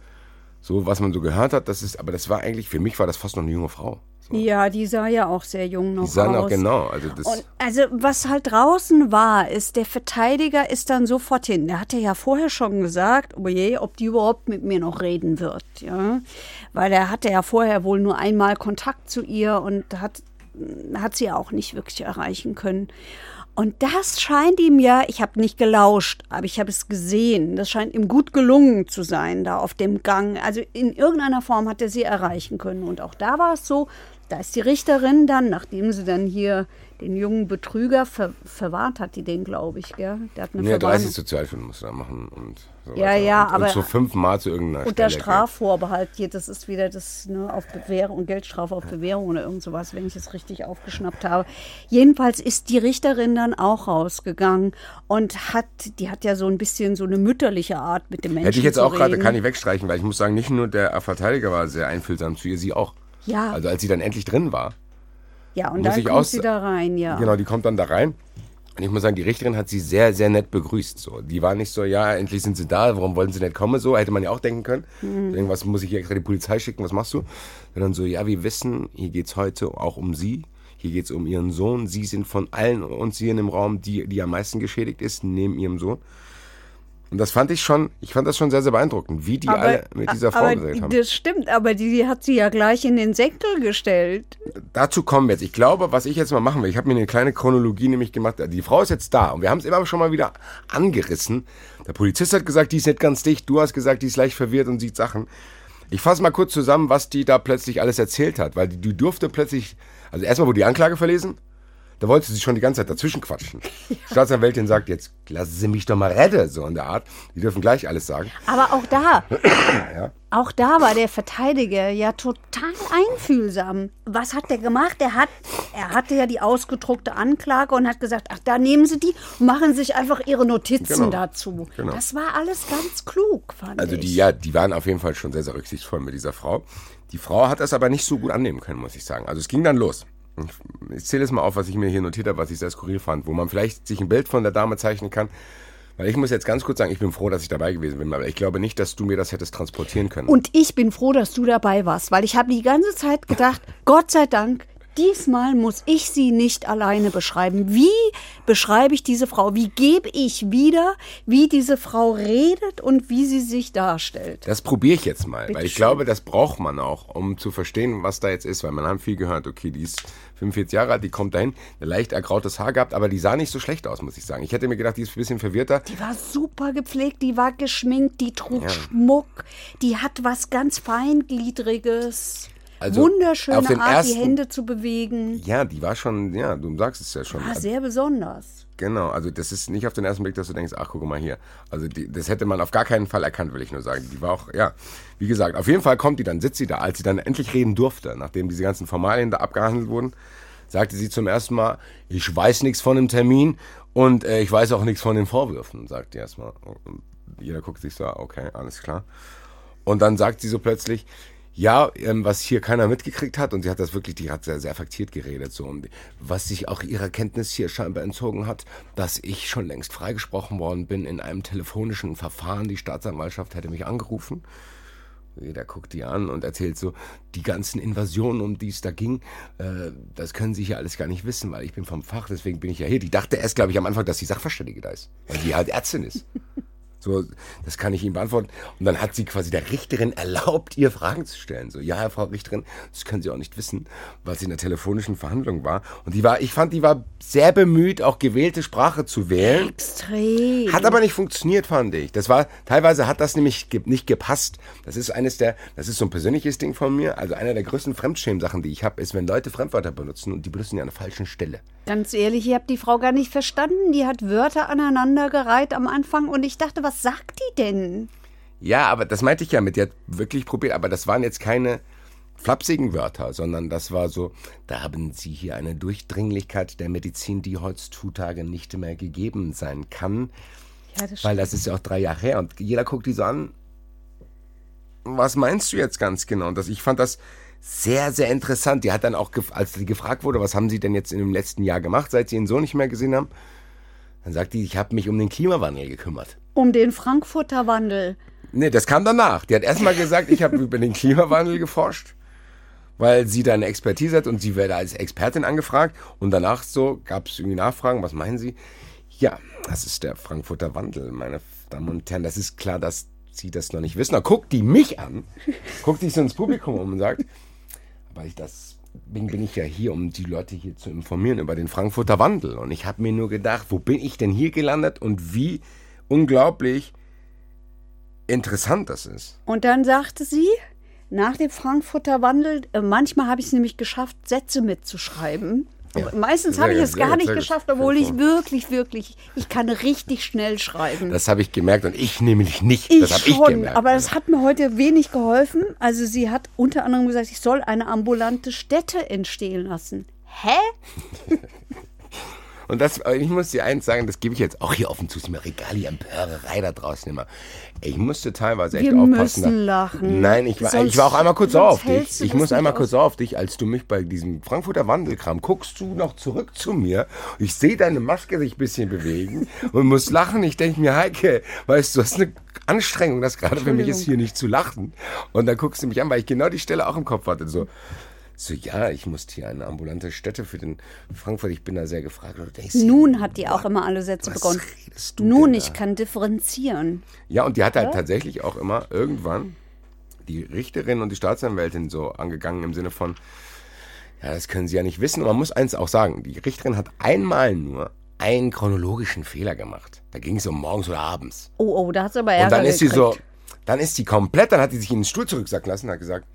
so was man so gehört hat, das ist, aber das war eigentlich, für mich war das fast noch eine junge Frau. So. Ja, die sah ja auch sehr jung noch Die sahen aus. auch genau, also das. Und also was halt draußen war, ist, der Verteidiger ist dann sofort hin. Der hatte ja vorher schon gesagt, oh je, ob die überhaupt mit mir noch reden wird, ja. Weil er hatte ja vorher wohl nur einmal Kontakt zu ihr und hat, hat sie auch nicht wirklich erreichen können. Und das scheint ihm ja, ich habe nicht gelauscht, aber ich habe es gesehen, das scheint ihm gut gelungen zu sein, da auf dem Gang. Also in irgendeiner Form hat er sie erreichen können. Und auch da war es so, da ist die Richterin dann, nachdem sie dann hier den jungen Betrüger ver verwahrt hat, die den, glaube ich, gell? Der hat eine Verwarnung. 30 Sozialstunden musst du da machen und so Ja, weiter. ja, und, aber- Und so fünfmal zu irgendeiner Unter Stelle. Strafvorbehalt hier, das ist wieder das ne, auf Bewährung, Geldstrafe auf Bewährung oder irgend sowas, wenn ich es richtig aufgeschnappt habe. Jedenfalls ist die Richterin dann auch rausgegangen und hat, die hat ja so ein bisschen so eine mütterliche Art mit dem Menschen Hätte ich jetzt auch gerade, kann ich wegstreichen, weil ich muss sagen, nicht nur der Verteidiger war sehr einfühlsam zu ihr, sie auch. Ja. Also als sie dann endlich drin war, Ja, und muss dann ich kommt aus- sie da rein, ja. genau, die kommt dann da rein. Und ich muss sagen, die Richterin hat sie sehr, sehr nett begrüßt. So. Die war nicht so, ja, endlich sind sie da, warum wollen sie nicht kommen? So hätte man ja auch denken können. Mhm. Irgendwas muss ich hier extra die Polizei schicken, was machst du? Sondern so, ja, wir wissen, hier geht's heute auch um sie. Hier geht's um ihren Sohn. Sie sind von allen uns hier in dem Raum, die, die am meisten geschädigt ist, neben ihrem Sohn. Und das fand ich schon, ich fand das schon sehr, sehr beeindruckend, wie die alle mit dieser Frau aber geredet haben. Das stimmt, aber die hat sie ja gleich in den Senkel gestellt. dazu kommen wir jetzt. Ich glaube, was ich jetzt mal machen will, ich habe mir eine kleine Chronologie nämlich gemacht. Die Frau ist jetzt da und wir haben es immer schon mal wieder angerissen. Der Polizist hat gesagt, die ist nicht ganz dicht. Du hast gesagt, die ist leicht verwirrt und sieht Sachen. Ich fasse mal kurz zusammen, was die da plötzlich alles erzählt hat, weil die, die durfte plötzlich, also erstmal wurde die Anklage verlesen, da wollte sie schon die ganze Zeit dazwischen quatschen. Die Staatsanwältin sagt jetzt, lassen Sie mich doch mal retten, so in der Art. Die dürfen gleich alles sagen. Aber auch da, auch da war der Verteidiger ja total einfühlsam. Was hat der gemacht? Er hat, er hatte ja die ausgedruckte Anklage und hat gesagt, ach, da nehmen Sie die machen sich einfach Ihre Notizen Genau. dazu. Genau. Das war alles ganz klug, fand Also ich. die, ja, die waren auf jeden Fall schon sehr, sehr rücksichtsvoll mit dieser Frau. Die Frau hat das aber nicht so gut annehmen können, muss ich sagen. Also es ging dann los. Ich- zähle es mal auf, was ich mir hier notiert habe, was ich sehr skurril fand, wo man vielleicht sich ein Bild von der Dame zeichnen kann. Weil ich muss jetzt ganz kurz sagen, ich bin froh, dass ich dabei gewesen bin, aber ich glaube nicht, dass du mir das hättest transportieren können. Und ich bin froh, dass du dabei warst, weil ich habe die ganze Zeit gedacht, Gott sei Dank, diesmal muss ich sie nicht alleine beschreiben. Wie beschreibe ich diese Frau? Wie gebe ich wieder, wie diese Frau redet und wie sie sich darstellt? Das probiere ich jetzt mal, weil ich schön. glaube, das braucht man auch, um zu verstehen, was da jetzt ist, weil man hat viel gehört, okay, die ist 45 Jahre alt, die kommt dahin, leicht ergrautes Haar gehabt, aber die sah nicht so schlecht aus, muss ich sagen. Ich hätte mir gedacht, die ist ein bisschen verwirrter. Die war super gepflegt, die war geschminkt, die trug Schmuck, die hat was ganz Feingliedriges. Also, Wunderschöne Art, die ersten- Hände zu bewegen. Ja, die war schon, ja, du sagst es ja schon. War sehr besonders. Genau, also das ist nicht auf den ersten Blick, dass du denkst, ach guck mal hier. Also die, das hätte man auf gar keinen Fall erkannt, will ich nur sagen. Die war auch, ja, wie gesagt, auf jeden Fall kommt die dann, sitzt sie da, als sie dann endlich reden durfte, nachdem diese ganzen Formalien da abgehandelt wurden, sagte sie zum ersten Mal, ich weiß nichts von dem Termin und äh, ich weiß auch nichts von den Vorwürfen, sagt die erstmal. Und jeder guckt sich so, okay, alles klar. Und dann sagt sie so plötzlich, ja, ähm, was hier keiner mitgekriegt hat, und sie hat das wirklich, die hat sehr, sehr affektiert geredet, so, und was sich auch ihrer Kenntnis hier scheinbar entzogen hat, dass ich schon längst freigesprochen worden bin in einem telefonischen Verfahren. Die Staatsanwaltschaft hätte mich angerufen. Jeder guckt die an und erzählt so, die ganzen Invasionen, um die es da ging, äh, das können sie hier alles gar nicht wissen, weil ich bin vom Fach, deswegen bin ich ja hier. Die dachte erst, glaube ich, am Anfang, dass die Sachverständige da ist, weil die halt Ärztin ist. So, das kann ich Ihnen beantworten. Und dann hat sie quasi der Richterin erlaubt, ihr Fragen zu stellen. So, ja, Frau Richterin, das können Sie auch nicht wissen, weil sie in der telefonischen Verhandlung war. Und die war, ich fand, die war sehr bemüht, auch gewählte Sprache zu wählen. Extrem. Hat aber nicht funktioniert, fand ich. Das war, teilweise hat das nämlich ge nicht gepasst. Das ist eines der, das ist so ein persönliches Ding von mir. Also einer der größten Fremdschämen-Sachen, die ich habe, ist, wenn Leute Fremdwörter benutzen und die benutzen die an der falschen Stelle. Ganz ehrlich, ich habe die Frau gar nicht verstanden. Die hat Wörter aneinandergereiht am Anfang und ich dachte, was sagt die denn? Ja, aber das meinte ich ja mit, die hat wirklich probiert, aber das waren jetzt keine flapsigen Wörter, sondern das war so, da haben Sie hier eine Durchdringlichkeit der Medizin, die heutzutage nicht mehr gegeben sein kann. Ja, das Weil das ist ja auch drei Jahre her und jeder guckt die so an. Was meinst du jetzt ganz genau? Und das, ich fand das sehr, sehr interessant. Die hat dann auch, als sie gefragt wurde, was haben Sie denn jetzt in dem letzten Jahr gemacht, seit Sie Ihren Sohn nicht mehr gesehen haben, dann sagt die, ich habe mich um den Klimawandel gekümmert. Um den Frankfurter Wandel. Nee, das kam danach. Die hat erstmal gesagt, ich habe über den Klimawandel geforscht, weil sie da eine Expertise hat und sie werde als Expertin angefragt. Und danach so gab es irgendwie Nachfragen, was meinen Sie? Ja, das ist der Frankfurter Wandel, meine Damen und Herren. Das ist klar, dass Sie das noch nicht wissen. Da guckt die mich an, guckt sich so ins Publikum um und sagt, aber ich das deswegen bin ich ja hier, um die Leute hier zu informieren über den Frankfurter Wandel. Und ich habe mir nur gedacht, wo bin ich denn hier gelandet und wie unglaublich interessant das ist. Und dann sagte sie, nach dem Frankfurter Wandel, äh, manchmal habe ich es nämlich geschafft, Sätze mitzuschreiben. Ja. Meistens habe ich es gar nicht geschafft, obwohl ich wirklich, wirklich, ich kann richtig schnell schreiben. Das habe ich gemerkt und ich nämlich nicht. ich das habe ich schon, gemerkt. aber das hat mir heute wenig geholfen. Also sie hat unter anderem gesagt, ich soll eine ambulante Stätte entstehen lassen. Hä? Und das, aber ich muss dir eins sagen, das gebe ich jetzt auch hier offen zu, ist mir egal, die Empörerei da draußen immer. Ich musste teilweise echt Wir aufpassen. müssen lachen. Nein, ich war, Sonst- ich war auch einmal kurz auf dich. Ich muss einmal kurz auf dich, als du mich bei diesem Frankfurter Wandelkram guckst du noch zurück zu mir. Ich sehe deine Maske sich ein bisschen bewegen und muss lachen. Ich denke mir, Heike, weißt du, das ist eine Anstrengung, das gerade für mich ist, hier nicht zu lachen. Und dann guckst du mich an, weil ich genau die Stelle auch im Kopf hatte. So, so ja, ich musste hier eine ambulante Stätte für den Frankfurt, ich bin da sehr gefragt. Denkst, Nun hat die auch immer alle Sätze Was begonnen. redest du Nun, ich da? kann differenzieren. Ja, und die hat halt tatsächlich auch immer irgendwann die Richterin und die Staatsanwältin so angegangen im Sinne von, ja, das können sie ja nicht wissen. Und man muss eins auch sagen, die Richterin hat einmal nur einen chronologischen Fehler gemacht. Da ging es um morgens oder abends. Oh, oh, da hat sie aber Ärger Und dann ist sie so, gekriegt. dann ist sie komplett, dann hat sie sich in den Stuhl zurücksacken lassen und hat gesagt,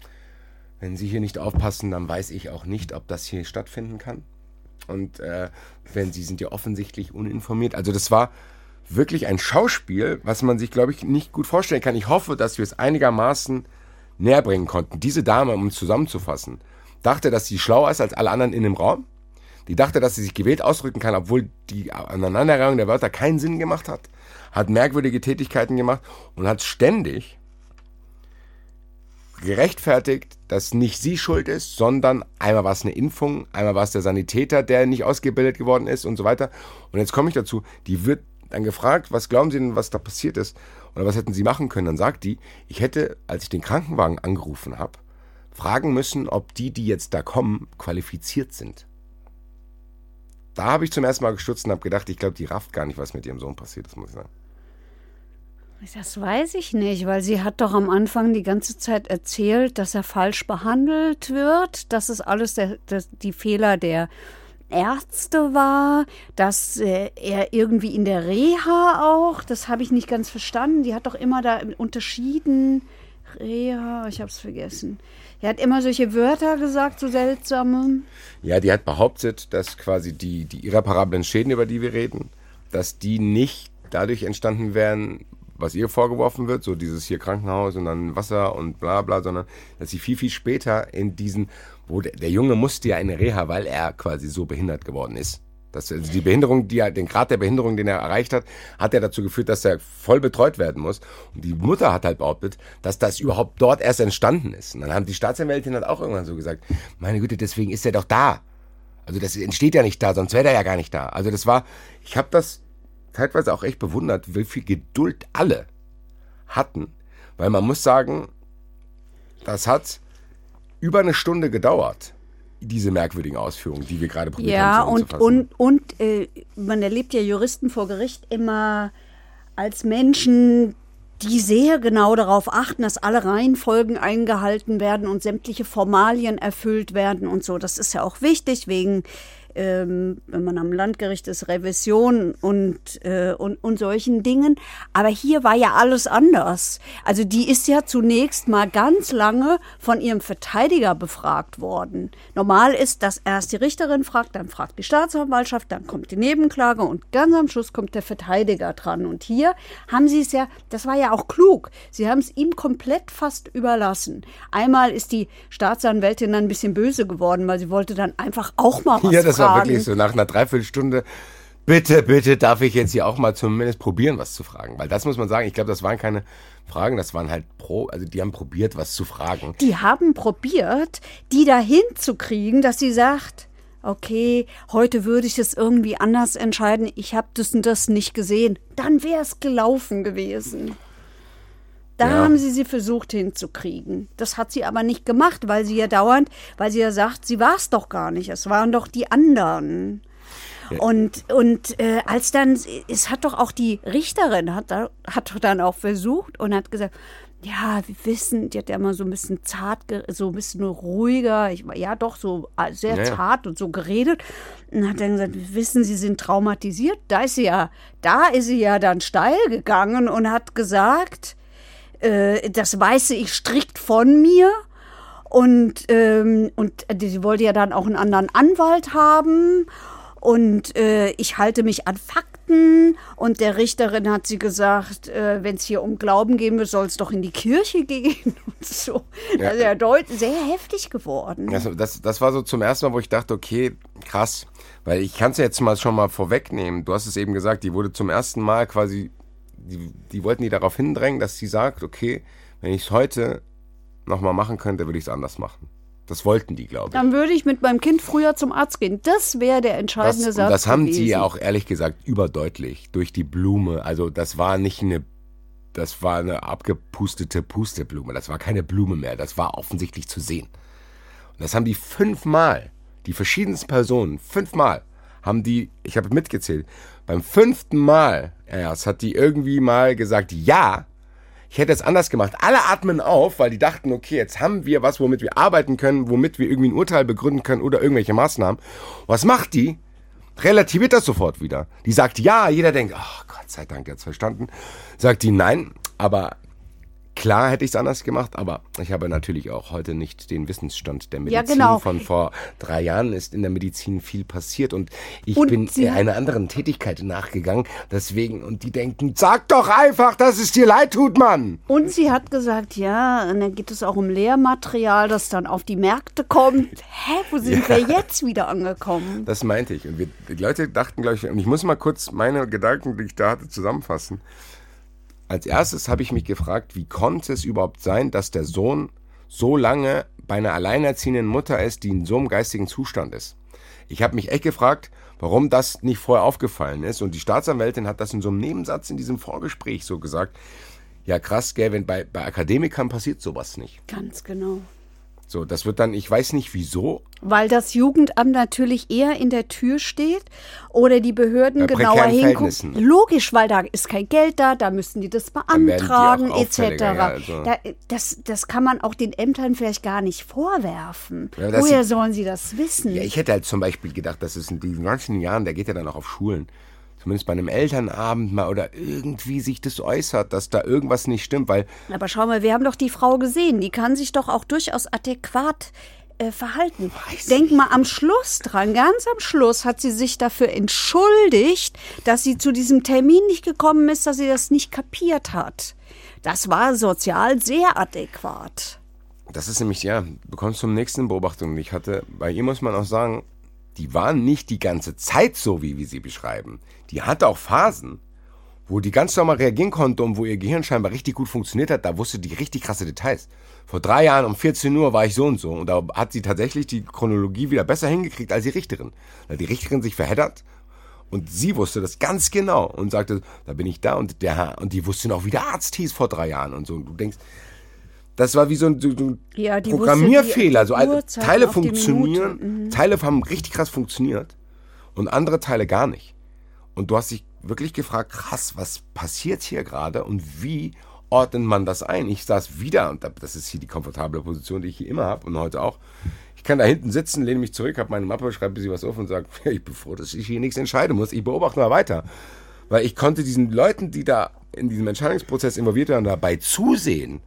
wenn Sie hier nicht aufpassen, dann weiß ich auch nicht, ob das hier stattfinden kann. Und äh, wenn Sie sind ja offensichtlich uninformiert. Also das war wirklich ein Schauspiel, was man sich, glaube ich, nicht gut vorstellen kann. Ich hoffe, dass wir es einigermaßen näher bringen konnten. Diese Dame, um es zusammenzufassen, dachte, dass sie schlauer ist als alle anderen in dem Raum. Die dachte, dass sie sich gewählt ausdrücken kann, obwohl die Aneinanderreihung der Wörter keinen Sinn gemacht hat. Hat merkwürdige Tätigkeiten gemacht und hat ständig gerechtfertigt, dass nicht sie schuld ist, sondern einmal war es eine Impfung, einmal war es der Sanitäter, der nicht ausgebildet geworden ist und so weiter. Und jetzt komme ich dazu, die wird dann gefragt, was glauben Sie denn, was da passiert ist? Oder was hätten Sie machen können? Dann sagt die, ich hätte, als ich den Krankenwagen angerufen habe, fragen müssen, ob die, die jetzt da kommen, qualifiziert sind. Da habe ich zum ersten Mal gestutzt und habe gedacht, ich glaube, die rafft gar nicht, was mit ihrem Sohn passiert ist, muss ich sagen. Das weiß ich nicht, weil sie hat doch am Anfang die ganze Zeit erzählt, dass er falsch behandelt wird, dass es alles der, der, die Fehler der Ärzte war, dass äh, er irgendwie in der Reha auch, das habe ich nicht ganz verstanden. Die hat doch immer da unterschieden. Reha, ich habe es vergessen. Er hat immer solche Wörter gesagt, so seltsame. Ja, die hat behauptet, dass quasi die, die irreparablen Schäden, über die wir reden, dass die nicht dadurch entstanden wären, was ihr vorgeworfen wird, so dieses hier Krankenhaus und dann Wasser und bla bla, sondern dass sie viel, viel später in diesen, wo der, der Junge musste ja in Reha, weil er quasi so behindert geworden ist. Das, also die Behinderung, die er, den Grad der Behinderung, den er erreicht hat, hat ja dazu geführt, dass er voll betreut werden muss. Und die Mutter hat halt behauptet, dass das überhaupt dort erst entstanden ist. Und dann haben die Staatsanwältin halt auch irgendwann so gesagt, meine Güte, deswegen ist er doch da. Also das entsteht ja nicht da, sonst wäre er ja gar nicht da. Also das war, ich habe das teilweise auch echt bewundert, wie viel Geduld alle hatten. Weil man muss sagen, das hat über eine Stunde gedauert, diese merkwürdigen Ausführungen, die wir gerade probiert Ja, haben und, zusammenzufassen. und, und äh, man erlebt ja Juristen vor Gericht immer als Menschen, die sehr genau darauf achten, dass alle Reihenfolgen eingehalten werden und sämtliche Formalien erfüllt werden und so. Das ist ja auch wichtig wegen ähm, wenn man am Landgericht ist, Revision und, äh, und, und solchen Dingen. Aber hier war ja alles anders. Also die ist ja zunächst mal ganz lange von ihrem Verteidiger befragt worden. Normal ist, dass erst die Richterin fragt, dann fragt die Staatsanwaltschaft, dann kommt die Nebenklage und ganz am Schluss kommt der Verteidiger dran. Und hier haben sie es ja, das war ja auch klug, sie haben es ihm komplett fast überlassen. Einmal ist die Staatsanwältin dann ein bisschen böse geworden, weil sie wollte dann einfach auch mal was Ja, war wirklich so nach einer Dreiviertelstunde. Bitte, bitte, darf ich jetzt hier auch mal zumindest probieren, was zu fragen? Weil das muss man sagen, ich glaube, das waren keine Fragen, das waren halt pro, also die haben probiert, was zu fragen. Die haben probiert, die dahin zu kriegen, dass sie sagt, okay, heute würde ich es irgendwie anders entscheiden, ich habe das und das nicht gesehen. Dann wäre es gelaufen gewesen. Da Ja. haben sie sie versucht hinzukriegen. Das hat sie aber nicht gemacht, weil sie ja dauernd, weil sie ja sagt, sie war es doch gar nicht. Es waren doch die anderen. Und, und äh, als dann, es hat doch auch die Richterin, hat, da, hat doch dann auch versucht und hat gesagt, ja, wir wissen, die hat ja immer so ein bisschen zart, so ein bisschen ruhiger, ich, ja doch, so äh, sehr Ja, ja. zart und so geredet. Und hat dann gesagt, wir wissen, sie sind traumatisiert. Da ist sie ja, da ist sie ja dann steil gegangen und hat gesagt, äh, das weiße ich strikt von mir. Und, ähm, und sie wollte ja dann auch einen anderen Anwalt haben. Und äh, ich halte mich an Fakten. Und der Richterin hat sie gesagt, äh, wenn es hier um Glauben gehen will, soll es doch in die Kirche gehen und so. Ja. Also ja deut sehr heftig geworden. Das, das, das war so zum ersten Mal, wo ich dachte, okay, krass. Weil ich kann es jetzt mal schon mal vorwegnehmen. Du hast es eben gesagt, die wurde zum ersten Mal quasi, die, die wollten die darauf hindrängen, dass sie sagt, okay, wenn ich es heute nochmal machen könnte, würde ich es anders machen. Das wollten die, glaube ich. Dann würde ich mit meinem Kind früher zum Arzt gehen. Das wäre der Das, entscheidende und Satz. das haben gewesen. sie ja auch ehrlich gesagt überdeutlich durch die Blume. Also das war nicht eine, das war eine abgepustete Pusteblume. Das war keine Blume mehr. Das war offensichtlich zu sehen. Und das haben die fünfmal, die verschiedensten Personen, fünfmal haben die, ich habe mitgezählt, beim fünften Mal erst hat die irgendwie mal gesagt, ja, ich hätte es anders gemacht. Alle atmen auf, weil die dachten, okay, jetzt haben wir was, womit wir arbeiten können, womit wir irgendwie ein Urteil begründen können oder irgendwelche Maßnahmen. Was macht die? Relativiert das sofort wieder. Die sagt ja, jeder denkt, ach Gott sei Dank, jetzt verstanden. Sagt die nein, aber klar hätte ich es anders gemacht, aber ich habe natürlich auch heute nicht den Wissensstand der Ja, Medizin genau. von vor drei Jahren ist in der Medizin viel passiert und ich Und bin sie einer anderen Tätigkeit nachgegangen, deswegen und die denken, sag doch einfach, dass es dir leid tut, Mann. Und sie hat gesagt, ja, und dann geht es auch um Lehrmaterial, das dann auf die Märkte kommt. Hä, wo sind wir jetzt wieder angekommen? Das meinte ich. Und wir, die Leute dachten, glaube ich, und ich muss mal kurz meine Gedanken, die ich da hatte, zusammenfassen. Als erstes habe ich mich gefragt, wie konnte es überhaupt sein, dass der Sohn so lange bei einer alleinerziehenden Mutter ist, die in so einem geistigen Zustand ist. Ich habe mich echt gefragt, warum das nicht vorher aufgefallen ist. Und die Staatsanwältin hat das in so einem Nebensatz in diesem Vorgespräch so gesagt. Ja, krass, gell, wenn bei, bei Akademikern passiert sowas nicht. Ganz genau. So, das wird dann, ich weiß nicht wieso, Weil das Jugendamt natürlich eher in der Tür steht oder die Behörden Bei genauer hingucken. Logisch, weil da ist kein Geld da, da müssen die das werden die beantragen etc. ja, also. da, das, das kann man auch den Ämtern vielleicht gar nicht vorwerfen. Ja, Woher sie- sollen sie das wissen? Ja, ich hätte halt zum Beispiel gedacht, dass es in diesen ganzen Jahren, der geht ja dann auch auf Schulen, zumindest bei einem Elternabend mal oder irgendwie sich das äußert, dass da irgendwas nicht stimmt, weil Aber schau mal, wir haben doch die Frau gesehen. Die kann sich doch auch durchaus adäquat äh, verhalten. Denk mal am Schluss dran. Ganz am Schluss hat sie sich dafür entschuldigt, dass sie zu diesem Termin nicht gekommen ist, dass sie das nicht kapiert hat. Das war sozial sehr adäquat. das ist nämlich, ja, du kommst zum nächsten Beobachtung. Ich hatte, bei ihr muss man auch sagen, die waren nicht die ganze Zeit so, wie wir sie beschreiben. Die hatte auch Phasen, wo die ganz normal reagieren konnte und wo ihr Gehirn scheinbar richtig gut funktioniert hat, da wusste die richtig krasse Details. Vor drei Jahren um 14 Uhr war ich so und so und da hat sie tatsächlich die Chronologie wieder besser hingekriegt als die Richterin. Weil die Richterin sich verheddert und sie wusste das ganz genau und sagte, da bin ich da und der Herr, und die wusste noch, wie der Arzt hieß vor drei Jahren und so. Und du denkst, das war wie so ein, so ein Ja, Programmierfehler. So, also Teile funktionieren. Mhm. Teile haben richtig krass funktioniert und andere Teile gar nicht. Und du hast dich wirklich gefragt, krass, was passiert hier gerade und wie ordnet man das ein? Ich saß wieder, und das ist hier die komfortable Position, die ich hier immer habe und heute auch. Ich kann da hinten sitzen, lehne mich zurück, habe meine Mappe, schreibe ein bisschen was auf und sage, ich bin froh, dass ich hier nichts entscheiden muss. Ich beobachte mal weiter. Weil ich konnte diesen Leuten, die da in diesem Entscheidungsprozess involviert waren, dabei zusehen,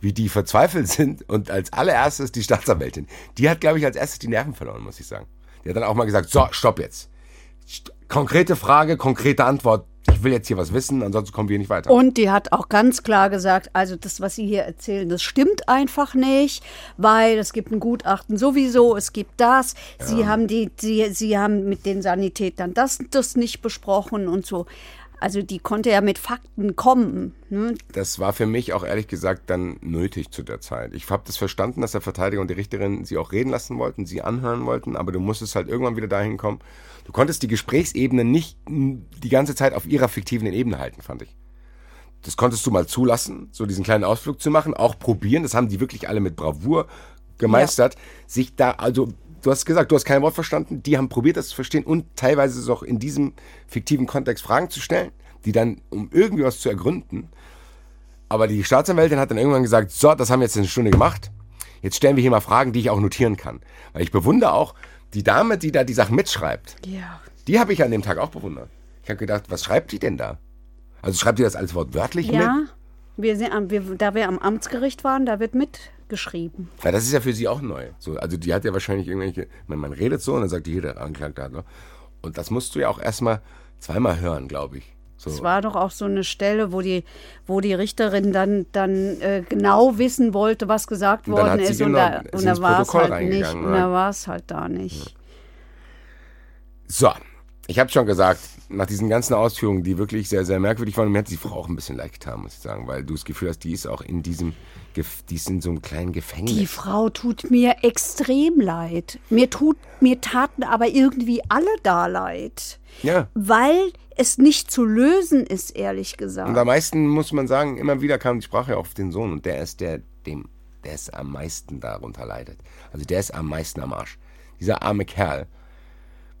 wie die verzweifelt sind. Und als allererstes die Staatsanwältin. Die hat, glaube ich, als erstes die Nerven verloren, muss ich sagen. Die hat dann auch mal gesagt, so, stopp jetzt. Konkrete Frage, konkrete Antwort. Ich will jetzt hier was wissen, ansonsten kommen wir nicht weiter. Und die hat auch ganz klar gesagt, also das, was Sie hier erzählen, das stimmt einfach nicht, weil es gibt ein Gutachten sowieso, es gibt das. Sie haben die, sie, sie haben mit den Sanitätern das, das nicht besprochen und so. Also die konnte ja mit Fakten kommen. Ne? Das war für mich auch ehrlich gesagt dann nötig zu der Zeit. Ich habe das verstanden, dass der Verteidiger und die Richterin sie auch reden lassen wollten, sie anhören wollten, aber du musstest halt irgendwann wieder dahin kommen. Du konntest die Gesprächsebene nicht die ganze Zeit auf ihrer fiktiven Ebene halten, fand ich. Das konntest du mal zulassen, so diesen kleinen Ausflug zu machen, auch probieren. Das haben die wirklich alle mit Bravour gemeistert. Sich da, also du hast gesagt, du hast kein Wort verstanden. Die haben probiert, das zu verstehen und teilweise auch in diesem fiktiven Kontext Fragen zu stellen, die dann, um irgendwie was zu ergründen. Aber die Staatsanwältin hat dann irgendwann gesagt, so, das haben wir jetzt eine Stunde gemacht. Jetzt stellen wir hier mal Fragen, die ich auch notieren kann. Weil ich bewundere auch die Dame, die da die Sachen mitschreibt. Ja. Die habe ich an dem Tag auch bewundert. Ich habe gedacht, was schreibt die denn da? Also schreibt die das alles wortwörtlich mit? Ja, wir sind, wir, da wir am Amtsgericht waren, da wird mitgeschrieben. Ja, das ist ja für sie auch neu. So, also die hat ja wahrscheinlich irgendwelche, man, man redet so und dann sagt die, hier, der Anklagte hat noch. Und das musst du ja auch erstmal zweimal hören, glaube ich. So. Es war doch auch so eine Stelle, wo die, wo die Richterin dann, dann äh, genau wissen wollte, was gesagt Und worden ist. Und genau- da, und da war es halt nicht. Und ne? da war es halt da nicht. So, ich habe schon gesagt, nach diesen ganzen Ausführungen, die wirklich sehr, sehr merkwürdig waren, mir hat die Frau auch ein bisschen leid getan, muss ich sagen, weil du das Gefühl hast, die ist auch in diesem, die ist in so einem kleinen Gefängnis. Die Frau tut mir extrem leid. Mir, tut, mir taten aber irgendwie alle da leid. ja. Weil es nicht zu lösen ist, ehrlich gesagt. Und am meisten muss man sagen, immer wieder kam die Sprache auf den Sohn und der ist der, dem, der ist am meisten darunter leidet. Also der ist am meisten am Arsch. Dieser arme Kerl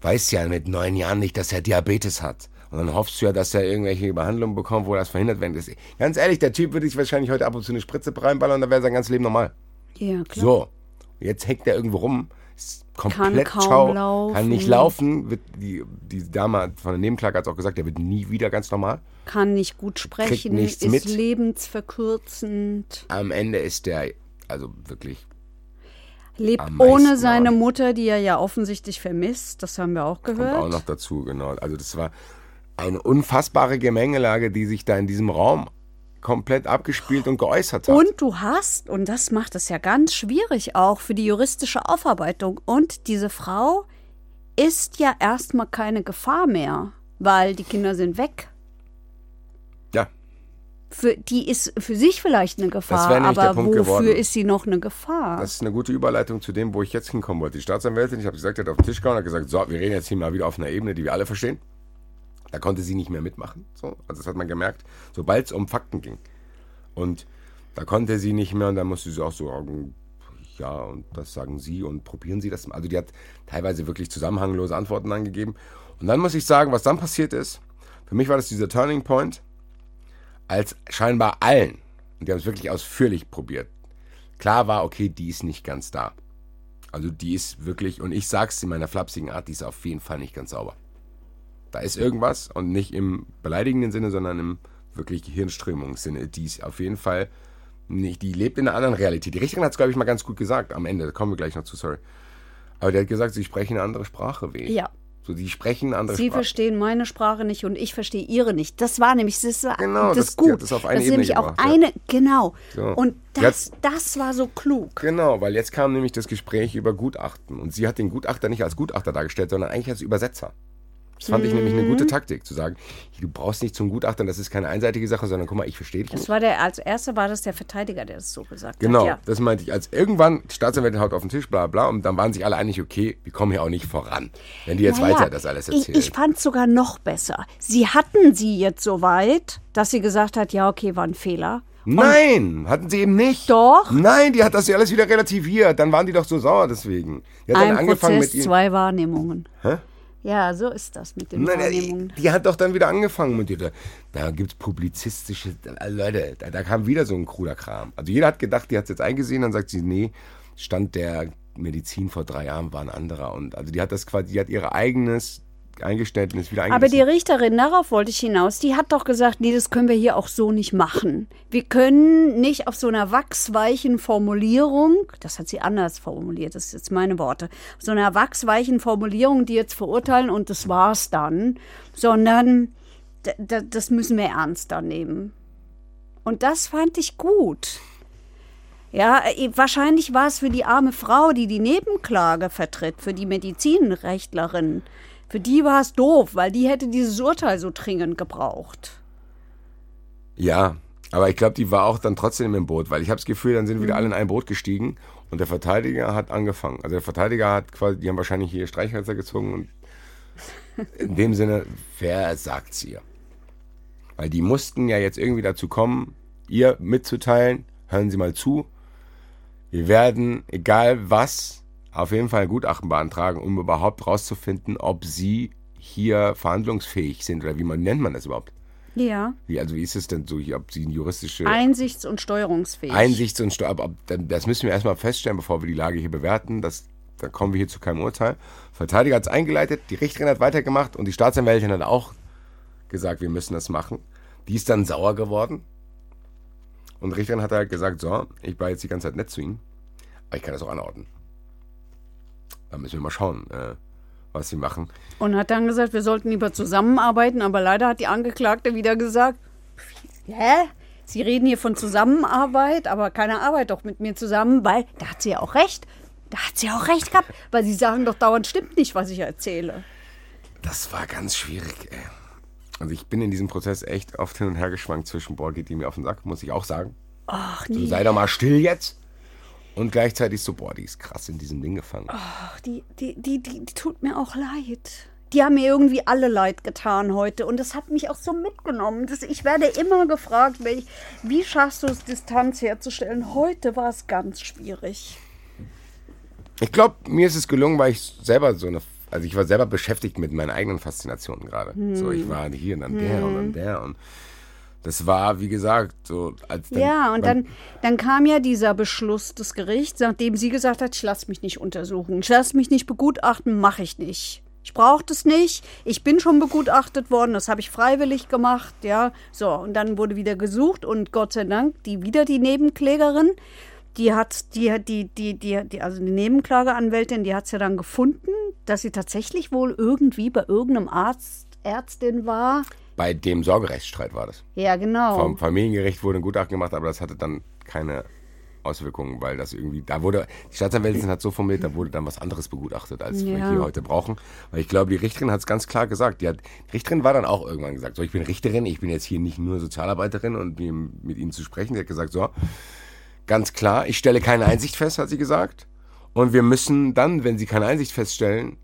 weiß ja mit neun Jahren nicht, dass er Diabetes hat. Und dann hoffst du ja, dass er irgendwelche Behandlungen bekommt, wo das verhindert werden ist. Ganz ehrlich, der Typ würde sich wahrscheinlich heute ab und zu eine Spritze reinballern und dann wäre sein ganzes Leben normal. ja, klar. So, jetzt hängt er irgendwo rum, ist komplett kaum schau, laufen. kann nicht laufen. Wird die, die Dame von der Nebenklage hat auch gesagt, er wird nie wieder ganz normal. Kann nicht gut sprechen, ist mit. lebensverkürzend. Am Ende ist der, also wirklich Lebt ohne seine Arsch. Mutter, die er ja offensichtlich vermisst. Das haben wir auch Kommt gehört. auch noch dazu, genau. Also das war eine unfassbare Gemengelage, die sich da in diesem Raum komplett abgespielt und geäußert hat. Und du hast, und das macht es ja ganz schwierig auch für die juristische Aufarbeitung, und diese Frau ist ja erstmal keine Gefahr mehr, weil die Kinder sind weg. Für, die ist für sich vielleicht eine Gefahr, aber wofür geworden. ist sie noch eine Gefahr? das ist eine gute Überleitung zu dem, wo ich jetzt hinkommen wollte. Die Staatsanwältin, ich habe gesagt, hat auf den Tisch gehauen und hat gesagt, so, wir reden jetzt hier mal wieder auf einer Ebene, die wir alle verstehen. Da konnte sie nicht mehr mitmachen. So. Also das hat man gemerkt, sobald es um Fakten ging. Und da konnte sie nicht mehr und dann musste sie auch so sagen, ja, und das sagen Sie und probieren Sie das. mal. Also die hat teilweise wirklich zusammenhanglose Antworten angegeben. Und dann muss ich sagen, was dann passiert ist, für mich war das dieser Turning Point, als scheinbar allen, und die haben es wirklich ausführlich probiert, klar war, okay, die ist nicht ganz da. Also die ist wirklich, und ich sag's in meiner flapsigen Art, die ist auf jeden Fall nicht ganz sauber. Da ist irgendwas und nicht im beleidigenden Sinne, sondern im wirklich Hirnströmungssinne. Die ist auf jeden Fall nicht, die lebt in einer anderen Realität. Die Richterin hat es, glaube ich, mal ganz gut gesagt am Ende, da kommen wir gleich noch zu, sorry. Aber die hat gesagt, sie sprechen eine andere Sprache wie. ja. So, die sprechen eine andere Sie Sprache. verstehen meine Sprache nicht und ich verstehe ihre nicht. Das war nämlich das, ist Genau, das, das- ist gut. das auf eine ist Ebene nämlich auch gebracht, ja. eine, genau. So. Und das, hat- das war so klug. Genau, weil jetzt kam nämlich das Gespräch über Gutachten. Und sie hat den Gutachter nicht als Gutachter dargestellt, sondern eigentlich als Übersetzer. Das fand ich nämlich eine Mhm. gute Taktik, zu sagen, du brauchst nicht zum Gutachtern, das ist keine einseitige Sache, sondern guck mal, ich verstehe dich Das nicht. war der, als erster war das der Verteidiger, der das so gesagt Genau, hat. Ja. das meinte ich. Als irgendwann die Staatsanwältin haut auf den Tisch, bla bla, und dann waren sich alle einig, okay, wir kommen hier auch nicht voran, wenn die jetzt Naja, weiter das alles ich, erzählen. ich fand es sogar noch besser. Sie hatten sie jetzt so weit, dass sie gesagt hat, ja, okay, war ein Fehler. Nein, hatten sie eben nicht. Doch. Nein, die hat das ja alles wieder relativiert. Dann waren die doch so sauer deswegen. Die hat dann Ein angefangen Prozess, mit ihnen. zwei Wahrnehmungen. Hä? Ja, so ist das mit den Wahrnehmungen. die, die hat doch dann wieder angefangen mit dir. Da gibt es publizistische, äh, Leute, da, da kam wieder so ein kruder Kram. Also jeder hat gedacht, die hat es jetzt eingesehen, dann sagt sie, nee, Stand der Medizin vor drei Jahren war ein anderer. Und also die hat das quasi, die hat ihr eigenes Eingeständnis wieder Aber die. Richterin, darauf wollte ich hinaus, die hat doch gesagt, nee, das können wir hier auch so nicht machen. Wir können nicht auf so einer wachsweichen Formulierung, das hat sie anders formuliert, das ist jetzt meine Worte, auf so einer wachsweichen Formulierung, die jetzt verurteilen und das war's dann, sondern das müssen wir ernster nehmen. Und das fand ich gut. Ja, äh, wahrscheinlich war es für die arme Frau, die die Nebenklage vertritt, für die Medizinrechtlerin. Für die war es doof, weil die hätte dieses Urteil so dringend gebraucht. Ja, aber ich glaube, die war auch dann trotzdem im Boot, weil ich habe das Gefühl, dann sind Mhm. wieder alle in ein Boot gestiegen und der Verteidiger hat angefangen. Also der Verteidiger hat quasi, die haben wahrscheinlich hier Streichhölzer gezogen und in dem Sinne versagt ihr. Weil die mussten ja jetzt irgendwie dazu kommen, ihr mitzuteilen, hören Sie mal zu, wir werden, egal was, auf jeden Fall ein Gutachten beantragen, um überhaupt rauszufinden, ob Sie hier verhandlungsfähig sind oder wie man nennt man das überhaupt? Ja. Wie, also wie ist es denn so, ob Sie eine juristische Einsichts- und steuerungsfähig. Einsichts- und Steu- ob, ob, das müssen wir erstmal feststellen, bevor wir die Lage hier bewerten. Das, da kommen wir hier zu keinem Urteil. Verteidiger hat es eingeleitet, die Richterin hat weitergemacht und die Staatsanwältin hat auch gesagt, wir müssen das machen. Die ist dann sauer geworden. Und die Richterin hat halt gesagt, so, ich war jetzt die ganze Zeit nett zu Ihnen, aber ich kann das auch anordnen. Da müssen wir mal schauen, äh, was Sie machen. Und hat dann gesagt, wir sollten lieber zusammenarbeiten, aber leider hat die Angeklagte wieder gesagt, hä? Sie reden hier von Zusammenarbeit, aber keiner arbeitet doch mit mir zusammen, weil da hat sie ja auch recht. Da hat sie auch recht gehabt, weil sie sagen doch dauernd, stimmt nicht, was ich erzähle. Das war ganz schwierig, ey. Also ich bin in diesem Prozess echt oft hin und her geschwankt zwischen, boah, geht die mir auf den Sack, muss ich auch sagen. Ach So, nee. sei doch mal still jetzt. Und gleichzeitig so, boah, die ist krass in diesem Ding gefangen. Ach, die, die, die, die, die tut mir auch leid. Die haben mir irgendwie alle leid getan heute. Und das hat mich auch so mitgenommen. Das, ich werde immer gefragt, welch, wie schaffst du es, Distanz herzustellen? Heute war es ganz schwierig. Ich glaube, mir ist es gelungen, weil ich selber so eine, also ich war selber beschäftigt mit meinen eigenen Faszinationen gerade. So, ich war hier und dann der und dann der und das war, wie gesagt, so als dann, Ja, und dann, dann kam ja dieser Beschluss des Gerichts, nachdem sie gesagt hat, ich lasse mich nicht untersuchen, ich lasse mich nicht begutachten, mache ich nicht. Ich brauche das nicht. Ich bin schon begutachtet worden, das habe ich freiwillig gemacht, ja. So, und dann wurde wieder gesucht und Gott sei Dank, die wieder die Nebenklägerin, die hat, die hat, die, die, die, die, also die Nebenklageanwältin, die hat es ja dann gefunden, dass sie tatsächlich wohl irgendwie bei irgendeinem Arzt, Ärztin war. Bei dem Sorgerechtsstreit war das. Ja, genau. Vom Familiengericht wurde ein Gutachten gemacht, aber das hatte dann keine Auswirkungen, weil das irgendwie, da wurde, die Staatsanwältin hat so formuliert, da wurde dann was anderes begutachtet, als wir Ja. hier heute brauchen. Weil ich glaube, die Richterin hat es ganz klar gesagt. Die, hat, die Richterin war dann auch irgendwann gesagt, so, ich bin Richterin, ich bin jetzt hier nicht nur Sozialarbeiterin und mit Ihnen zu sprechen. Die hat gesagt, so, ganz klar, ich stelle keine Einsicht fest, hat sie gesagt. Und wir müssen dann, wenn Sie keine Einsicht feststellen,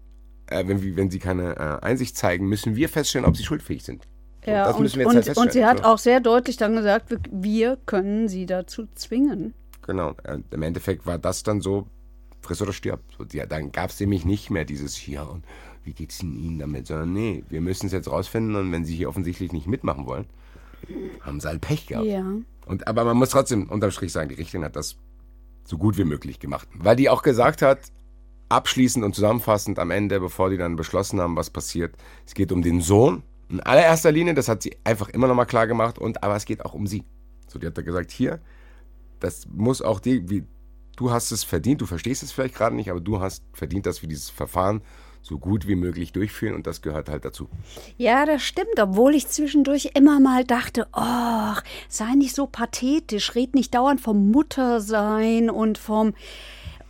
äh, wenn, wir- wenn Sie keine äh, Einsicht zeigen, müssen wir feststellen, ob Sie schuldfähig sind. So, Ja, das und, müssen wir jetzt und, halt feststellen. und sie hat auch sehr deutlich dann gesagt, wir, können sie dazu zwingen. Genau. Und Im Endeffekt war das dann so, friss oder stirb. So, die, dann gab es nämlich nicht mehr dieses hier und wie geht's denn Ihnen damit, sondern nee, wir müssen es jetzt rausfinden und wenn Sie hier offensichtlich nicht mitmachen wollen, haben Sie halt Pech gehabt. Ja. Und, aber man muss trotzdem unterm Strich sagen, die Richterin hat das so gut wie möglich gemacht. Weil die auch gesagt hat, abschließend und zusammenfassend am Ende, bevor die dann beschlossen haben, was passiert, es geht um den Sohn. In allererster Linie, das hat sie einfach immer nochmal klar gemacht, und aber es geht auch um sie. So, die hat da gesagt, hier, das muss auch die, wie, du hast es verdient, du verstehst es vielleicht gerade nicht, aber du hast verdient, dass wir dieses Verfahren so gut wie möglich durchführen und das gehört halt dazu. Ja, das stimmt, obwohl ich zwischendurch immer mal dachte, ach, sei nicht so pathetisch, red nicht dauernd vom Muttersein und vom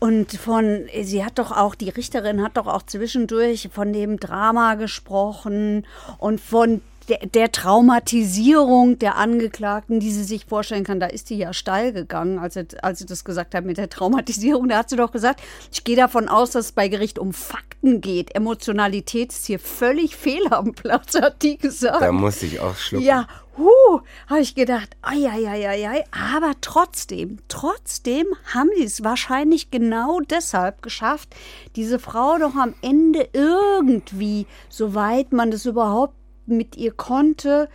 und von, sie hat doch auch, die Richterin hat doch auch zwischendurch von dem Drama gesprochen und von der, der Traumatisierung der Angeklagten, die sie sich vorstellen kann, da ist die ja steil gegangen, als sie, als sie das gesagt hat mit der Traumatisierung. Da hat sie doch gesagt, ich gehe davon aus, dass es bei Gericht um Fakten geht. Emotionalität ist hier völlig fehl am Platz, hat die gesagt. Da musste ich auch schlucken. Ja, huh, habe ich gedacht, ai, ai, ai, ai, ai. aber trotzdem, trotzdem haben die es wahrscheinlich genau deshalb geschafft, diese Frau doch am Ende irgendwie, soweit man das überhaupt mit ihr konnte,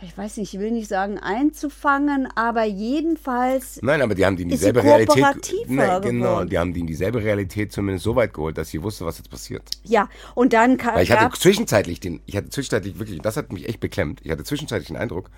ich weiß nicht, ich will nicht sagen einzufangen, aber jedenfalls. Nein, aber die haben die in dieselbe Realität. Nein, genau, geworden. die haben die in dieselbe Realität zumindest so weit geholt, dass sie wusste, was jetzt passiert. Ja, und dann kam. Weil ich hatte zwischenzeitlich den, ich hatte zwischenzeitlich wirklich, das hat mich echt beklemmt. Ich hatte zwischenzeitlich den Eindruck,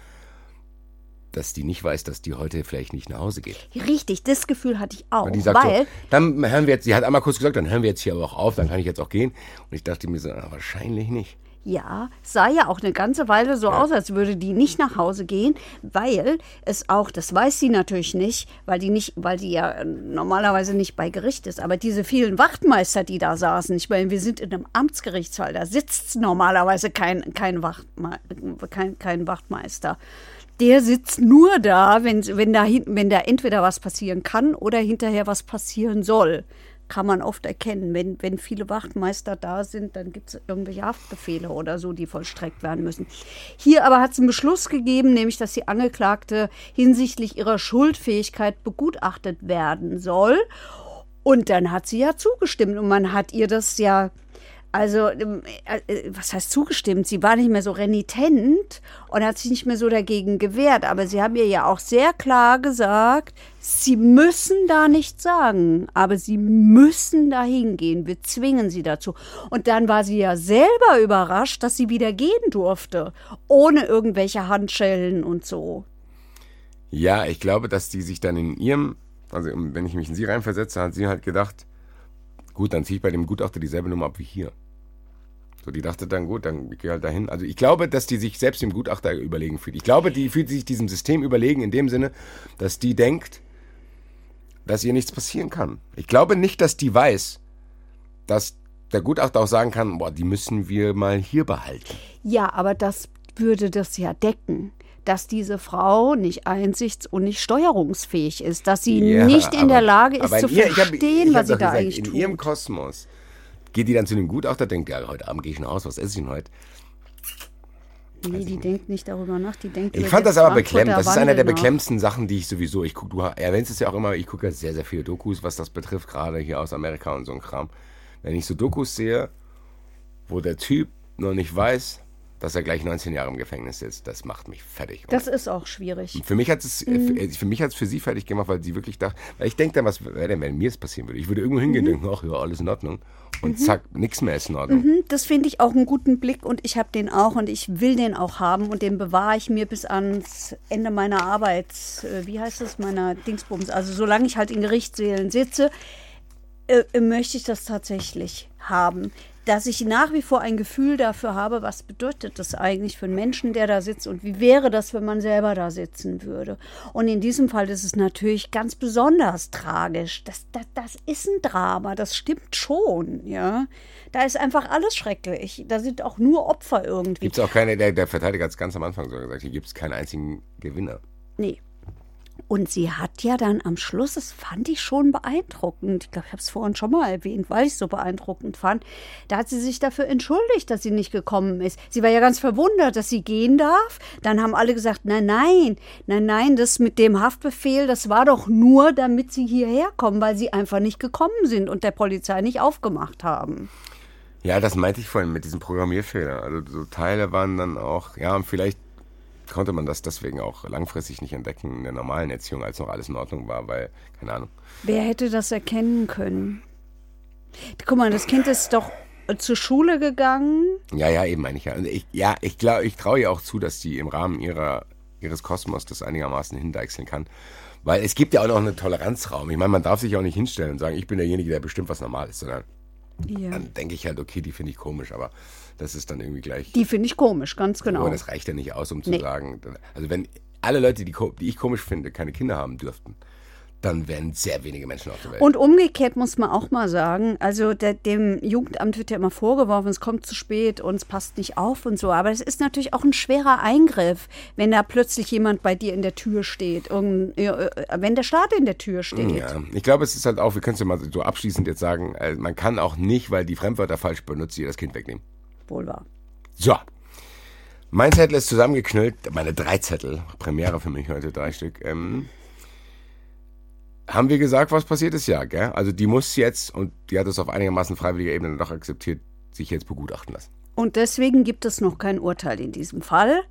dass die nicht weiß, dass die heute vielleicht nicht nach Hause geht. Richtig, das Gefühl hatte ich auch. Und die sagt weil so, dann hören wir jetzt, sie hat einmal kurz gesagt, dann hören wir jetzt hier aber auch auf, dann kann ich jetzt auch gehen. Und ich dachte mir so, ah, wahrscheinlich nicht. Ja, sah ja auch eine ganze Weile so aus, als würde die nicht nach Hause gehen, weil es auch, das weiß sie natürlich nicht, weil die nicht, weil die ja äh, normalerweise nicht bei Gericht ist, aber diese vielen Wachtmeister, die da saßen, ich meine, wir sind in einem Amtsgerichtssaal, da sitzt normalerweise kein, kein, Wachtme kein, kein Wachtmeister. Der sitzt nur da, wenn, wenn, da, wenn da entweder was passieren kann oder hinterher was passieren soll kann man oft erkennen. Wenn, wenn viele Wachtmeister da sind, dann gibt es irgendwelche Haftbefehle oder so, die vollstreckt werden müssen. Hier aber hat es einen Beschluss gegeben, nämlich dass die Angeklagte hinsichtlich ihrer Schuldfähigkeit begutachtet werden soll. Und dann hat sie ja zugestimmt und man hat ihr das ja, also, ähm, äh, was heißt zugestimmt? Sie war nicht mehr so renitent und hat sich nicht mehr so dagegen gewehrt. Aber sie haben ihr ja auch sehr klar gesagt, sie müssen da nichts sagen, aber sie müssen da hingehen. Wir zwingen sie dazu. Und dann war sie ja selber überrascht, dass sie wieder gehen durfte, ohne irgendwelche Handschellen und so. Ja, ich glaube, dass die sich dann in ihrem, also wenn ich mich in sie reinversetze, hat sie halt gedacht, gut, dann ziehe ich bei dem Gutachter dieselbe Nummer ab wie hier. So, die dachte dann, gut, dann gehe halt dahin. Also ich glaube, dass die sich selbst dem Gutachter überlegen fühlt. Ich glaube, die fühlt sich diesem System überlegen in dem Sinne, dass die denkt, dass ihr nichts passieren kann. Ich glaube nicht, dass die weiß, dass der Gutachter auch sagen kann, boah, die müssen wir mal hier behalten. Ja, aber das würde das ja decken. Dass diese Frau nicht einsichts- und nicht steuerungsfähig ist, dass sie Ja, nicht in aber- der Lage ist zu in ihr- ich hab- verstehen, ich hab was sie da eigentlich In tut. ihrem Kosmos geht die dann zu dem Gutachter, denkt, ja, heute Abend gehe ich nach Hause, was esse ich denn heute? Nee, die denkt nicht darüber nach, die denkt Ich fand das aber beklemmend. Das ist einer der Wandel nach. beklemmendsten Sachen, die ich sowieso, ich gucke, du erwähnst es ja auch immer, ich gucke ja sehr, sehr viele Dokus, was das betrifft, gerade hier aus Amerika und so ein Kram. Wenn ich so Dokus sehe, wo der Typ noch nicht weiß, dass er gleich 19 Jahre im Gefängnis sitzt, das macht mich fertig. Das ist auch schwierig. Für mich hat es Mhm. äh, für mich hat's für sie fertig gemacht, weil sie wirklich dachte, ich denke dann, was wäre denn, wenn mir es passieren würde? Ich würde irgendwo hingehen Mhm. und denken, ach ja, alles in Ordnung. Und zack, nichts mehr ist in Ordnung. Hm, Das finde ich auch einen guten Blick und ich habe den auch und ich will den auch haben und den bewahre ich mir bis ans Ende meiner Arbeit, äh, wie heißt es, meiner Dingsbums. Also solange ich halt in Gerichtssälen sitze, äh, möchte ich das tatsächlich haben. Dass ich nach wie vor ein Gefühl dafür habe, was bedeutet das eigentlich für einen Menschen, der da sitzt und wie wäre das, wenn man selber da sitzen würde. Und in diesem Fall ist es natürlich ganz besonders tragisch. Das, das, das ist ein Drama, das stimmt schon, ja. Da ist einfach alles schrecklich. Da sind auch nur Opfer irgendwie. Gibt es auch keine, der, der Verteidiger hat es ganz am Anfang so gesagt, hier gibt es keinen einzigen Gewinner. Nee. Und sie hat ja dann am Schluss, das fand ich schon beeindruckend. Ich glaube, ich habe es vorhin schon mal erwähnt, weil ich es so beeindruckend fand. Da hat sie sich dafür entschuldigt, dass sie nicht gekommen ist. Sie war ja ganz verwundert, dass sie gehen darf. Dann haben alle gesagt, nein, nein, nein, nein, das mit dem Haftbefehl, das war doch nur, damit sie hierher kommen, weil sie einfach nicht gekommen sind und der Polizei nicht aufgemacht haben. Ja, das meinte ich vorhin mit diesem Programmierfehler. Also so Teile waren dann auch, ja, vielleicht konnte man das deswegen auch langfristig nicht entdecken in der normalen Erziehung, als noch alles in Ordnung war, weil, keine Ahnung. Wer hätte das erkennen können? Guck mal, das Kind ist doch zur Schule gegangen. Ja, ja, eben meine ich ja. Ich, ja, ich glaube, ich traue ihr auch zu, dass die im Rahmen ihrer, ihres Kosmos das einigermaßen hindeichseln kann. Weil es gibt ja auch noch einen Toleranzraum. Ich meine, man darf sich auch nicht hinstellen und sagen, ich bin derjenige, der bestimmt was normal ist, sondern Ja. dann denke ich halt, okay, die finde ich komisch, aber das ist dann irgendwie gleich. Die finde ich komisch, ganz genau. Aber das reicht ja nicht aus, um zu Nee. sagen, also wenn alle Leute, die, die ich komisch finde, keine Kinder haben dürften, dann wären sehr wenige Menschen auf der Welt. Und umgekehrt muss man auch mal sagen, also der, dem Jugendamt wird ja immer vorgeworfen, es kommt zu spät und es passt nicht auf und so. Aber es ist natürlich auch ein schwerer Eingriff, wenn da plötzlich jemand bei dir in der Tür steht, irgend, äh, wenn der Staat in der Tür steht. Ja, ich glaube, es ist halt auch, wir können es ja mal so abschließend jetzt sagen, äh, man kann auch nicht, weil die Fremdwörter falsch benutzt, ihr das Kind wegnehmen. Wohl wahr. So. Mein Zettel ist zusammengeknüllt, meine drei Zettel, Premiere für mich heute, drei Stück. Ähm, haben wir gesagt, was passiert ist? Ja, gell? Also die muss jetzt, und die hat es auf einigermaßen freiwilliger Ebene doch akzeptiert, sich jetzt begutachten lassen. Und deswegen gibt es noch kein Urteil in diesem Fall.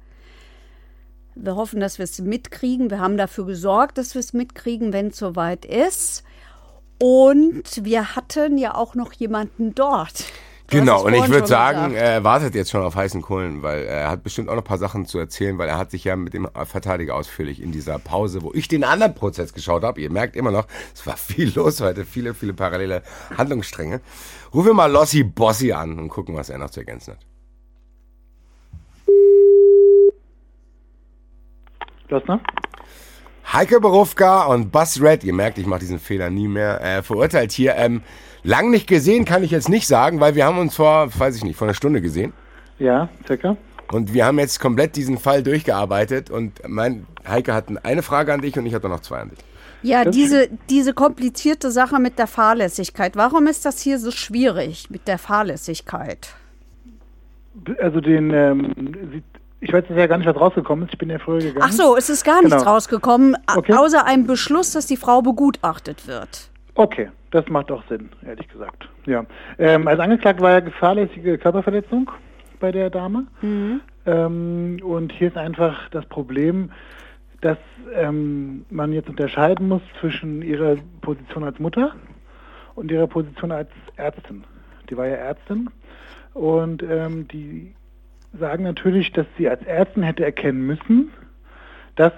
Wir hoffen, dass wir es mitkriegen. Wir haben dafür gesorgt, dass wir es mitkriegen, wenn es soweit ist. Und wir hatten ja auch noch jemanden dort. Genau, und ich würde sagen, gesagt. er wartet jetzt schon auf heißen Kohlen, weil er hat bestimmt auch noch ein paar Sachen zu erzählen, weil er hat sich ja mit dem Verteidiger ausführlich in dieser Pause, wo ich den anderen Prozess geschaut habe, ihr merkt immer noch, es war viel los heute, viele, viele parallele Handlungsstränge. Rufen wir mal Lossi Bossi an und gucken, was er noch zu ergänzen hat. Losner? Heike Berufka und Buzz Red, ihr merkt, ich mache diesen Fehler nie mehr, äh, verurteilt hier. Ähm, lang nicht gesehen kann ich jetzt nicht sagen, weil wir haben uns vor, weiß ich nicht, vor einer Stunde gesehen. Ja, circa. Und wir haben jetzt komplett diesen Fall durchgearbeitet und mein Heike hat eine Frage an dich und ich hatte noch zwei an dich. Ja, diese, diese komplizierte Sache mit der Fahrlässigkeit. Warum ist das hier so schwierig mit der Fahrlässigkeit? Also den, ähm, ich weiß jetzt ja gar nicht, was rausgekommen ist. Ich bin ja früher gegangen. Ach so, es ist gar nichts Genau. rausgekommen, Okay. außer einem Beschluss, dass die Frau begutachtet wird. Okay, das macht auch Sinn, ehrlich gesagt. Ja. Ähm, als angeklagt war ja gefahrlässige Körperverletzung bei der Dame. Ähm, und hier ist einfach das Problem, dass ähm, man jetzt unterscheiden muss zwischen ihrer Position als Mutter und ihrer Position als Ärztin. Die war ja Ärztin und ähm, die sagen natürlich, dass sie als Ärztin hätte erkennen müssen, dass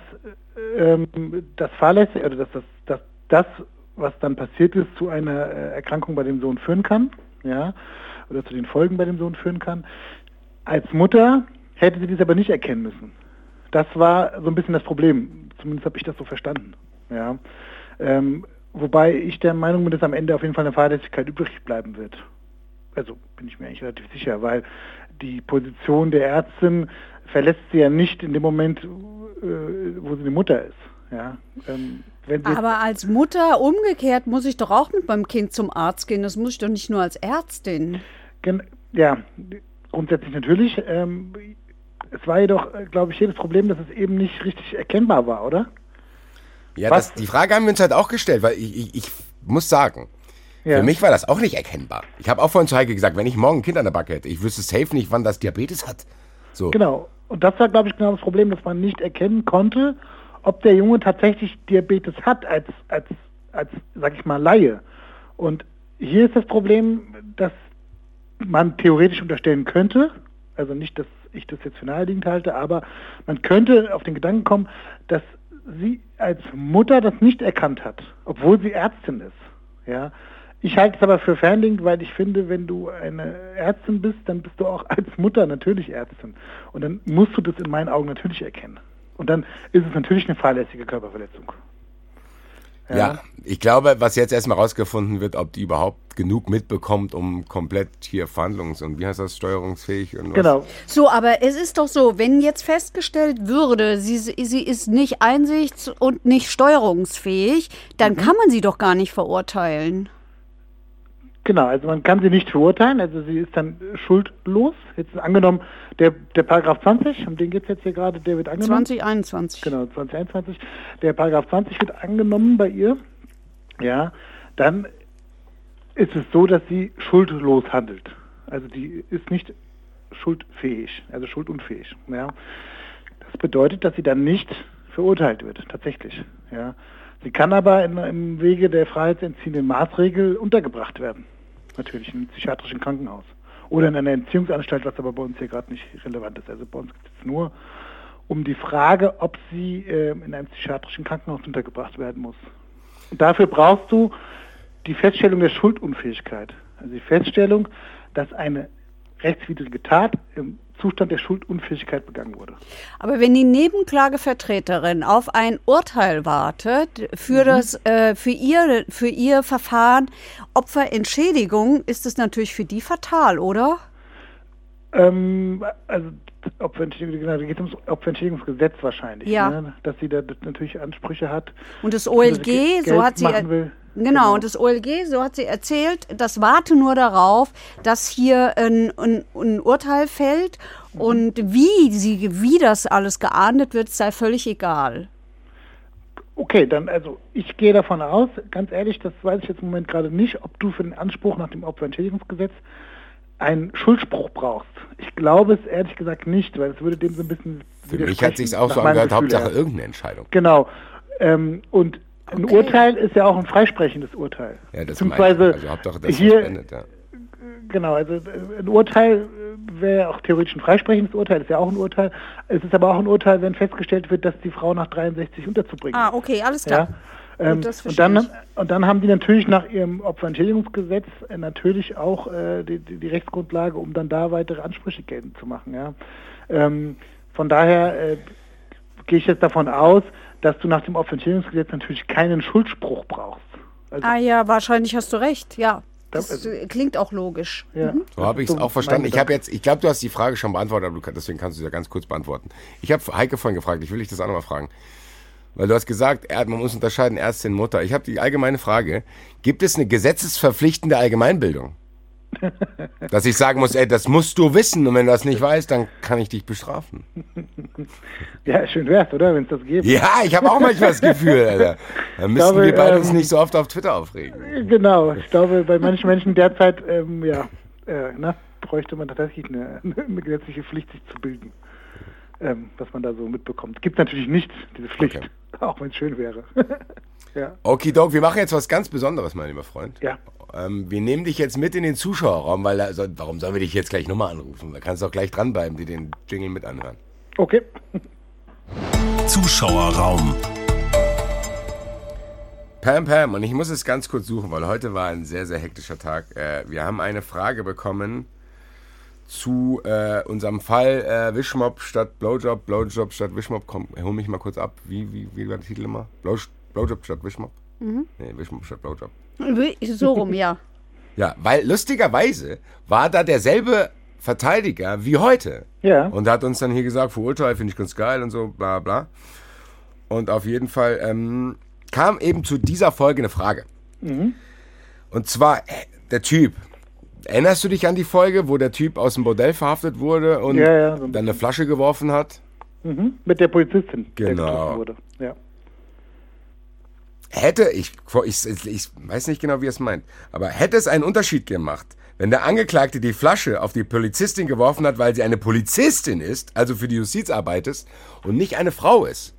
ähm, das fahrlässig, oder dass das, dass das, was dann passiert ist, zu einer äh, Erkrankung bei dem Sohn führen kann, ja, oder zu den Folgen bei dem Sohn führen kann. Als Mutter hätte sie dies aber nicht erkennen müssen. Das war so ein bisschen das Problem. Zumindest habe ich das so verstanden. Ja. Ähm, wobei ich der Meinung bin, dass am Ende auf jeden Fall eine Fahrlässigkeit übrig bleiben wird. Also bin ich mir eigentlich relativ sicher, weil die Position der Ärztin verlässt sie ja nicht in dem Moment, äh, wo sie eine Mutter ist. Ja. Ähm, Aber als Mutter umgekehrt muss ich doch auch mit meinem Kind zum Arzt gehen. Das muss ich doch nicht nur als Ärztin. Gen ja, grundsätzlich natürlich. Ähm, es war jedoch, glaube ich, das Problem, dass es eben nicht richtig erkennbar war, oder? Ja, das, die Frage haben wir uns halt auch gestellt, weil ich, ich, ich muss sagen, Ja. für mich war das auch nicht erkennbar. Ich habe auch vorhin zu Heike gesagt, wenn ich morgen ein Kind an der Backe hätte, ich wüsste safe nicht, wann das Diabetes hat. So. Genau. Und das war, glaube ich, genau das Problem, dass man nicht erkennen konnte, ob der Junge tatsächlich Diabetes hat als, als, als, sag ich mal, Laie. Und hier ist das Problem, dass man theoretisch unterstellen könnte, also nicht, dass ich das jetzt für naheliegend halte, aber man könnte auf den Gedanken kommen, dass sie als Mutter das nicht erkannt hat, obwohl sie Ärztin ist. Ja. Ich halte es aber für fernliegend, weil ich finde, wenn du eine Ärztin bist, dann bist du auch als Mutter natürlich Ärztin. Und dann musst du das in meinen Augen natürlich erkennen. Und dann ist es natürlich eine fahrlässige Körperverletzung. Ja. ich glaube, was jetzt erstmal rausgefunden wird, ob die überhaupt genug mitbekommt, um komplett hier verhandlungs- und wie heißt das, steuerungsfähig und was. Genau. So, aber es ist doch so, wenn jetzt festgestellt würde, sie, sie ist nicht einsichts- und nicht steuerungsfähig, dann kann man sie doch gar nicht verurteilen. Genau, also man kann sie nicht verurteilen, also sie ist dann schuldlos. Jetzt angenommen, der, der Paragraph 20, um den geht es jetzt hier gerade, der wird angenommen. 2021. Genau, 2021. Der Paragraph 20 wird angenommen bei ihr. Ja, dann ist es so, dass sie schuldlos handelt. Also die ist nicht schuldfähig, also schuldunfähig. Ja. Das bedeutet, dass sie dann nicht verurteilt wird, tatsächlich. Ja. Sie kann aber in, im Wege der freiheitsentziehenden Maßregel untergebracht werden. Natürlich in einem psychiatrischen Krankenhaus. Oder in einer Entziehungsanstalt, was aber bei uns hier gerade nicht relevant ist. Also bei uns geht es nur um die Frage, ob sie äh, in einem psychiatrischen Krankenhaus untergebracht werden muss. Und dafür brauchst du die Feststellung der Schuldunfähigkeit. Also die Feststellung, dass eine rechtswidrige Tat im Zustand der Schuldunfähigkeit begangen wurde. Aber wenn die Nebenklagevertreterin auf ein Urteil wartet für, mhm. das, äh, für, ihr, für ihr Verfahren Opferentschädigung, ist es natürlich für die fatal, oder? Ähm, also Opferentschädigung, genau, da geht es ums Opferentschädigungsgesetz wahrscheinlich, ja. Ne? dass sie da natürlich Ansprüche hat. Und das OLG, so hat sie will. Genau, genau, und das OLG, so hat sie erzählt, das warte nur darauf, dass hier ein, ein, ein Urteil fällt mhm. und wie, sie, wie das alles geahndet wird, sei völlig egal. Okay, dann also ich gehe davon aus, ganz ehrlich, das weiß ich jetzt im Moment gerade nicht, ob du für den Anspruch nach dem Opferentschädigungsgesetz einen Schuldspruch brauchst. Ich glaube es ehrlich gesagt nicht, weil es würde dem so ein bisschen. Für mich hat sich auch so angehört, Hauptsache irgendeine Entscheidung. Genau. Ähm, und ein okay. Urteil ist ja auch ein freisprechendes Urteil. Ja, das Beziehungsweise also Hauptsache das hier, spendet, ja. Genau, also ein Urteil wäre auch theoretisch ein freisprechendes Urteil, ist ja auch ein Urteil. Es ist aber auch ein Urteil, wenn festgestellt wird, dass die Frau nach 63 unterzubringen. Ah, okay, alles klar. Ja? Ähm, und, dann, und dann haben die natürlich nach ihrem Opferentschädigungsgesetz äh, natürlich auch äh, die, die, die, Rechtsgrundlage, um dann da weitere Ansprüche geltend zu machen. Ja? Ähm, von daher äh, gehe ich jetzt davon aus, dass du nach dem Opferentschädigungsgesetz natürlich keinen Schuldspruch brauchst. Also, ah ja, wahrscheinlich hast du recht, ja. Das also, klingt auch logisch. Ja. Mhm. So habe ich es auch verstanden. Ich habe jetzt, ich glaube, du hast die Frage schon beantwortet, aber deswegen kannst du sie ja ganz kurz beantworten. Ich habe Heike vorhin gefragt, ich will dich das auch nochmal fragen. Weil du hast gesagt, man muss unterscheiden Ärztin, Mutter. Ich habe die allgemeine Frage, gibt es eine gesetzesverpflichtende Allgemeinbildung? Dass ich sagen muss, ey, das musst du wissen und wenn du das nicht weißt, dann kann ich dich bestrafen. Ja, schön wär's, oder, wenn es das gibt. Ja, ich habe auch manchmal das Gefühl, Alter. Dann müssen glaube, wir beide ähm, uns nicht so oft auf Twitter aufregen. Genau, ich glaube, bei manchen Menschen derzeit, ähm, ja, äh, ne, bräuchte man tatsächlich eine, eine gesetzliche Pflicht, sich zu bilden ähm, was man da so mitbekommt. Gibt natürlich nicht, diese Pflicht, okay. auch wenn es schön wäre. ja. Okidok, wir machen jetzt was ganz Besonderes, mein lieber Freund. Ja. Ähm, wir nehmen dich jetzt mit in den Zuschauerraum, weil also, warum sollen wir dich jetzt gleich nochmal anrufen? Da kannst du auch gleich dranbleiben, die den Jingle mit anhören. Okay. Zuschauerraum. Pam Pam, und ich muss es ganz kurz suchen, weil heute war ein sehr, sehr hektischer Tag. Äh, wir haben eine Frage bekommen zu äh, unserem Fall äh, Wischmob statt Blowjob, Blowjob statt Wischmob. Komm, hol mich mal kurz ab. Wie, wie, wie war der Titel immer? Blow, Blowjob statt Wischmob? Mhm. Nee, Wischmob statt Blowjob. So rum, ja. Ja, weil lustigerweise war da derselbe Verteidiger wie heute. Ja. Und hat uns dann hier gesagt, verurteilt, finde ich ganz geil und so, bla bla. Und auf jeden Fall ähm, kam eben zu dieser Folge eine Frage. Mhm. Und zwar, äh, der Typ, Erinnerst du dich an die Folge, wo der Typ aus dem Bordell verhaftet wurde und ja, ja, so ein dann eine Flasche geworfen hat? Mhm, mit der Polizistin, genau. wurde. Ja. Hätte, ich, ich, ich weiß nicht genau, wie er es meint, aber hätte es einen Unterschied gemacht, wenn der Angeklagte die Flasche auf die Polizistin geworfen hat, weil sie eine Polizistin ist, also für die Justiz arbeitet, und nicht eine Frau ist?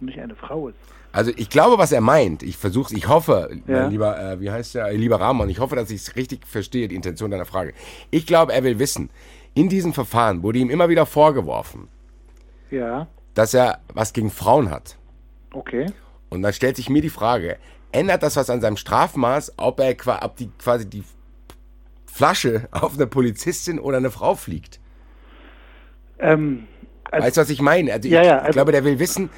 Nicht eine Frau ist. Also ich glaube, was er meint. Ich versuche ich hoffe, ja. lieber, äh, wie heißt der, lieber Rahman, ich hoffe, dass ich es richtig verstehe, die Intention deiner Frage. Ich glaube, er will wissen, in diesem Verfahren wurde ihm immer wieder vorgeworfen, ja. dass er was gegen Frauen hat. Okay. Und dann stellt sich mir die Frage, ändert das was an seinem Strafmaß, ob er ob die, quasi die Flasche auf eine Polizistin oder eine Frau fliegt? Ähm, also, weißt du, was ich meine? Also ja, ich, ja, also, ich glaube, der will wissen,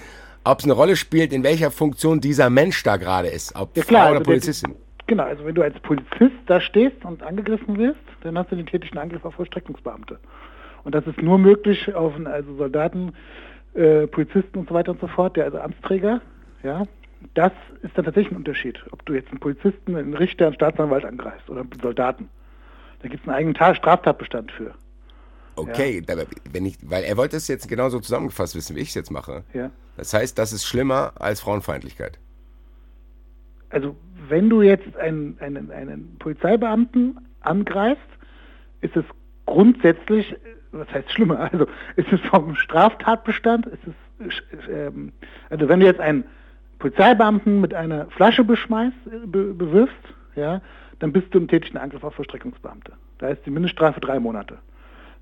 ob es eine Rolle spielt, in welcher Funktion dieser Mensch da gerade ist, ob ja, klar, Frau oder also Polizistin. Der, genau, also wenn du als Polizist da stehst und angegriffen wirst, dann hast du den tätigen Angriff auf Vollstreckungsbeamte. Und das ist nur möglich auf also Soldaten, äh, Polizisten und so weiter und so fort, der also Amtsträger, ja, das ist dann tatsächlich ein Unterschied, ob du jetzt einen Polizisten, einen Richter, einen Staatsanwalt angreifst oder einen Soldaten. Da gibt es einen eigenen Straftatbestand für. Okay, ja. wenn ich, weil er wollte es jetzt genauso zusammengefasst wissen, wie ich es jetzt mache. Ja. Das heißt, das ist schlimmer als Frauenfeindlichkeit. Also, wenn du jetzt einen, einen, einen Polizeibeamten angreifst, ist es grundsätzlich, was heißt schlimmer? Also, ist es vom Straftatbestand, ist es, ähm, also wenn du jetzt einen Polizeibeamten mit einer Flasche beschmeißt, be, bewirfst, ja, dann bist du im tätigen Angriff auf Verstreckungsbeamte. Da ist die Mindeststrafe drei Monate.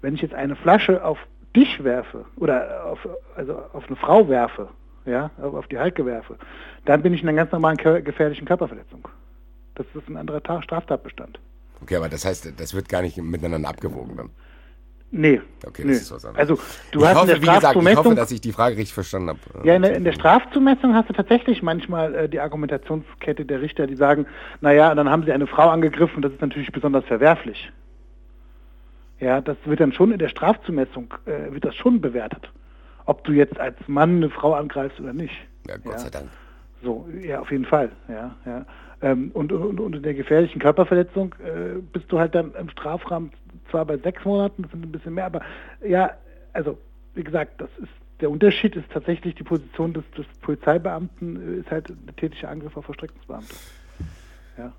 Wenn ich jetzt eine Flasche auf dich werfe oder auf, also auf eine Frau werfe, ja, auf die Heike werfe, dann bin ich in einer ganz normalen gefährlichen Körperverletzung. Das ist ein anderer Straftatbestand. Okay, aber das heißt, das wird gar nicht miteinander abgewogen dann. Nee. Okay, nee. das ist was anderes. Also, du ich hast hoffe, in der wie gesagt, ich hoffe, dass ich die Frage richtig verstanden habe. Ja, in der, in der Strafzumessung hast du tatsächlich manchmal äh, die Argumentationskette der Richter, die sagen, naja, dann haben sie eine Frau angegriffen, das ist natürlich besonders verwerflich. Ja, das wird dann schon in der Strafzumessung, äh, wird das schon bewertet. Ob du jetzt als Mann eine Frau angreifst oder nicht. Ja, Gott ja. sei Dank. So, ja, auf jeden Fall. Ja, ja. Ähm, und, und, und in der gefährlichen Körperverletzung äh, bist du halt dann im Strafrahmen zwar bei sechs Monaten, das sind ein bisschen mehr, aber ja, also wie gesagt, das ist der Unterschied ist tatsächlich die Position des, des Polizeibeamten äh, ist halt ein tätlicher Angriff auf Verstreckungsbeamte. Ja.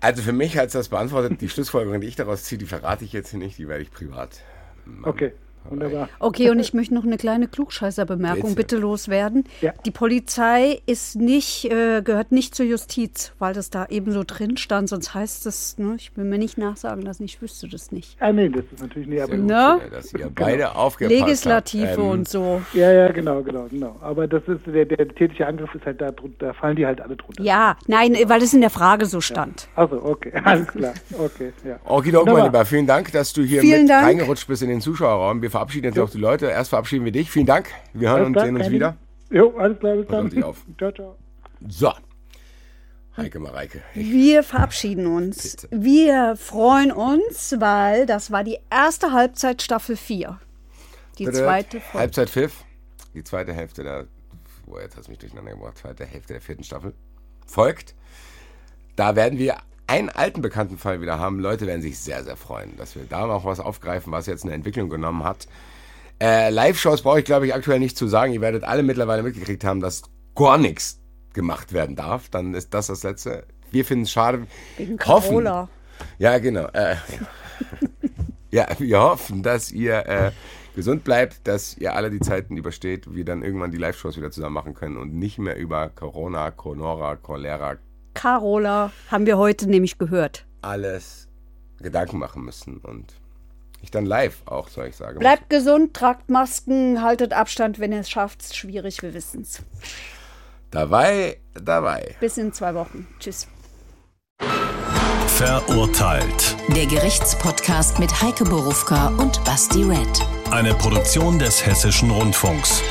Also für mich hat das beantwortet. Die Schlussfolgerung, die ich daraus ziehe, die verrate ich jetzt hier nicht, die werde ich privat. machen. Okay, wunderbar. Okay, und ich möchte noch eine kleine Klugscheißerbemerkung Bitte. bitte loswerden. Ja. Die Polizei ist nicht, äh, gehört nicht zur Justiz, weil das da eben so drin stand. Sonst heißt es, ne, ich will mir nicht nachsagen lassen, ich wüsste das nicht. Ah nee, das ist natürlich nicht, aber Ne? dass ihr beide aufgepasst Legislative habt. Ähm, und so. ja, ja, genau, genau, genau. Aber das ist der, der tätliche Angriff ist halt da drunter, da fallen die halt alle drunter. Ja, nein, äh, weil es in der Frage so stand. Also, okay, alles klar. Okay, ja. Okidok, mein. Lieber, vielen Dank, dass du hier Vielen mit Dank. reingerutscht bist in den Zuschauerraum. Wir verabschieden jetzt auch die Leute. Erst verabschieden wir dich. Vielen Dank. Wir hören Alles und klar, sehen uns wieder. Jo, alles klar, bis dann. auf. Ciao, ciao. So. Heike Mareike. Wir verabschieden uns. Bitte. Wir freuen uns, weil das war die erste Halbzeit Staffel 4. Die zweite Folge. Halbzeit Pfiff. Die zweite Hälfte der. Boah, jetzt hast du mich durcheinander gebracht. Zweite Hälfte der vierten Staffel. Folgt. Da werden wir einen alten bekannten Fall wieder haben. Leute werden sich sehr, sehr freuen, dass wir da noch was aufgreifen, was jetzt eine Entwicklung genommen hat. Äh, Live-Shows brauche ich, glaube ich, aktuell nicht zu sagen. Ihr werdet alle mittlerweile mitgekriegt haben, dass gar nichts gemacht werden darf. Dann ist das das Letzte. Wir finden es schade. Wegen Hoffen, Carola. ja, genau. Äh, ja, wir hoffen, dass ihr äh, gesund bleibt, dass ihr alle die Zeiten übersteht, wir dann irgendwann die Live-Shows wieder zusammen machen können und nicht mehr über Corona, Conora, Cholera, Carola haben wir heute nämlich gehört. alles Gedanken machen müssen und ich dann live auch, soll ich sagen. Bleibt gesund, tragt Masken, haltet Abstand, wenn ihr es schafft. Schwierig, wir wissen's. Dabei, dabei. Bis in zwei Wochen. Tschüss. Verurteilt. Der Gerichtspodcast mit Heike Borufka und Basti Red. Eine Produktion des Hessischen Rundfunks.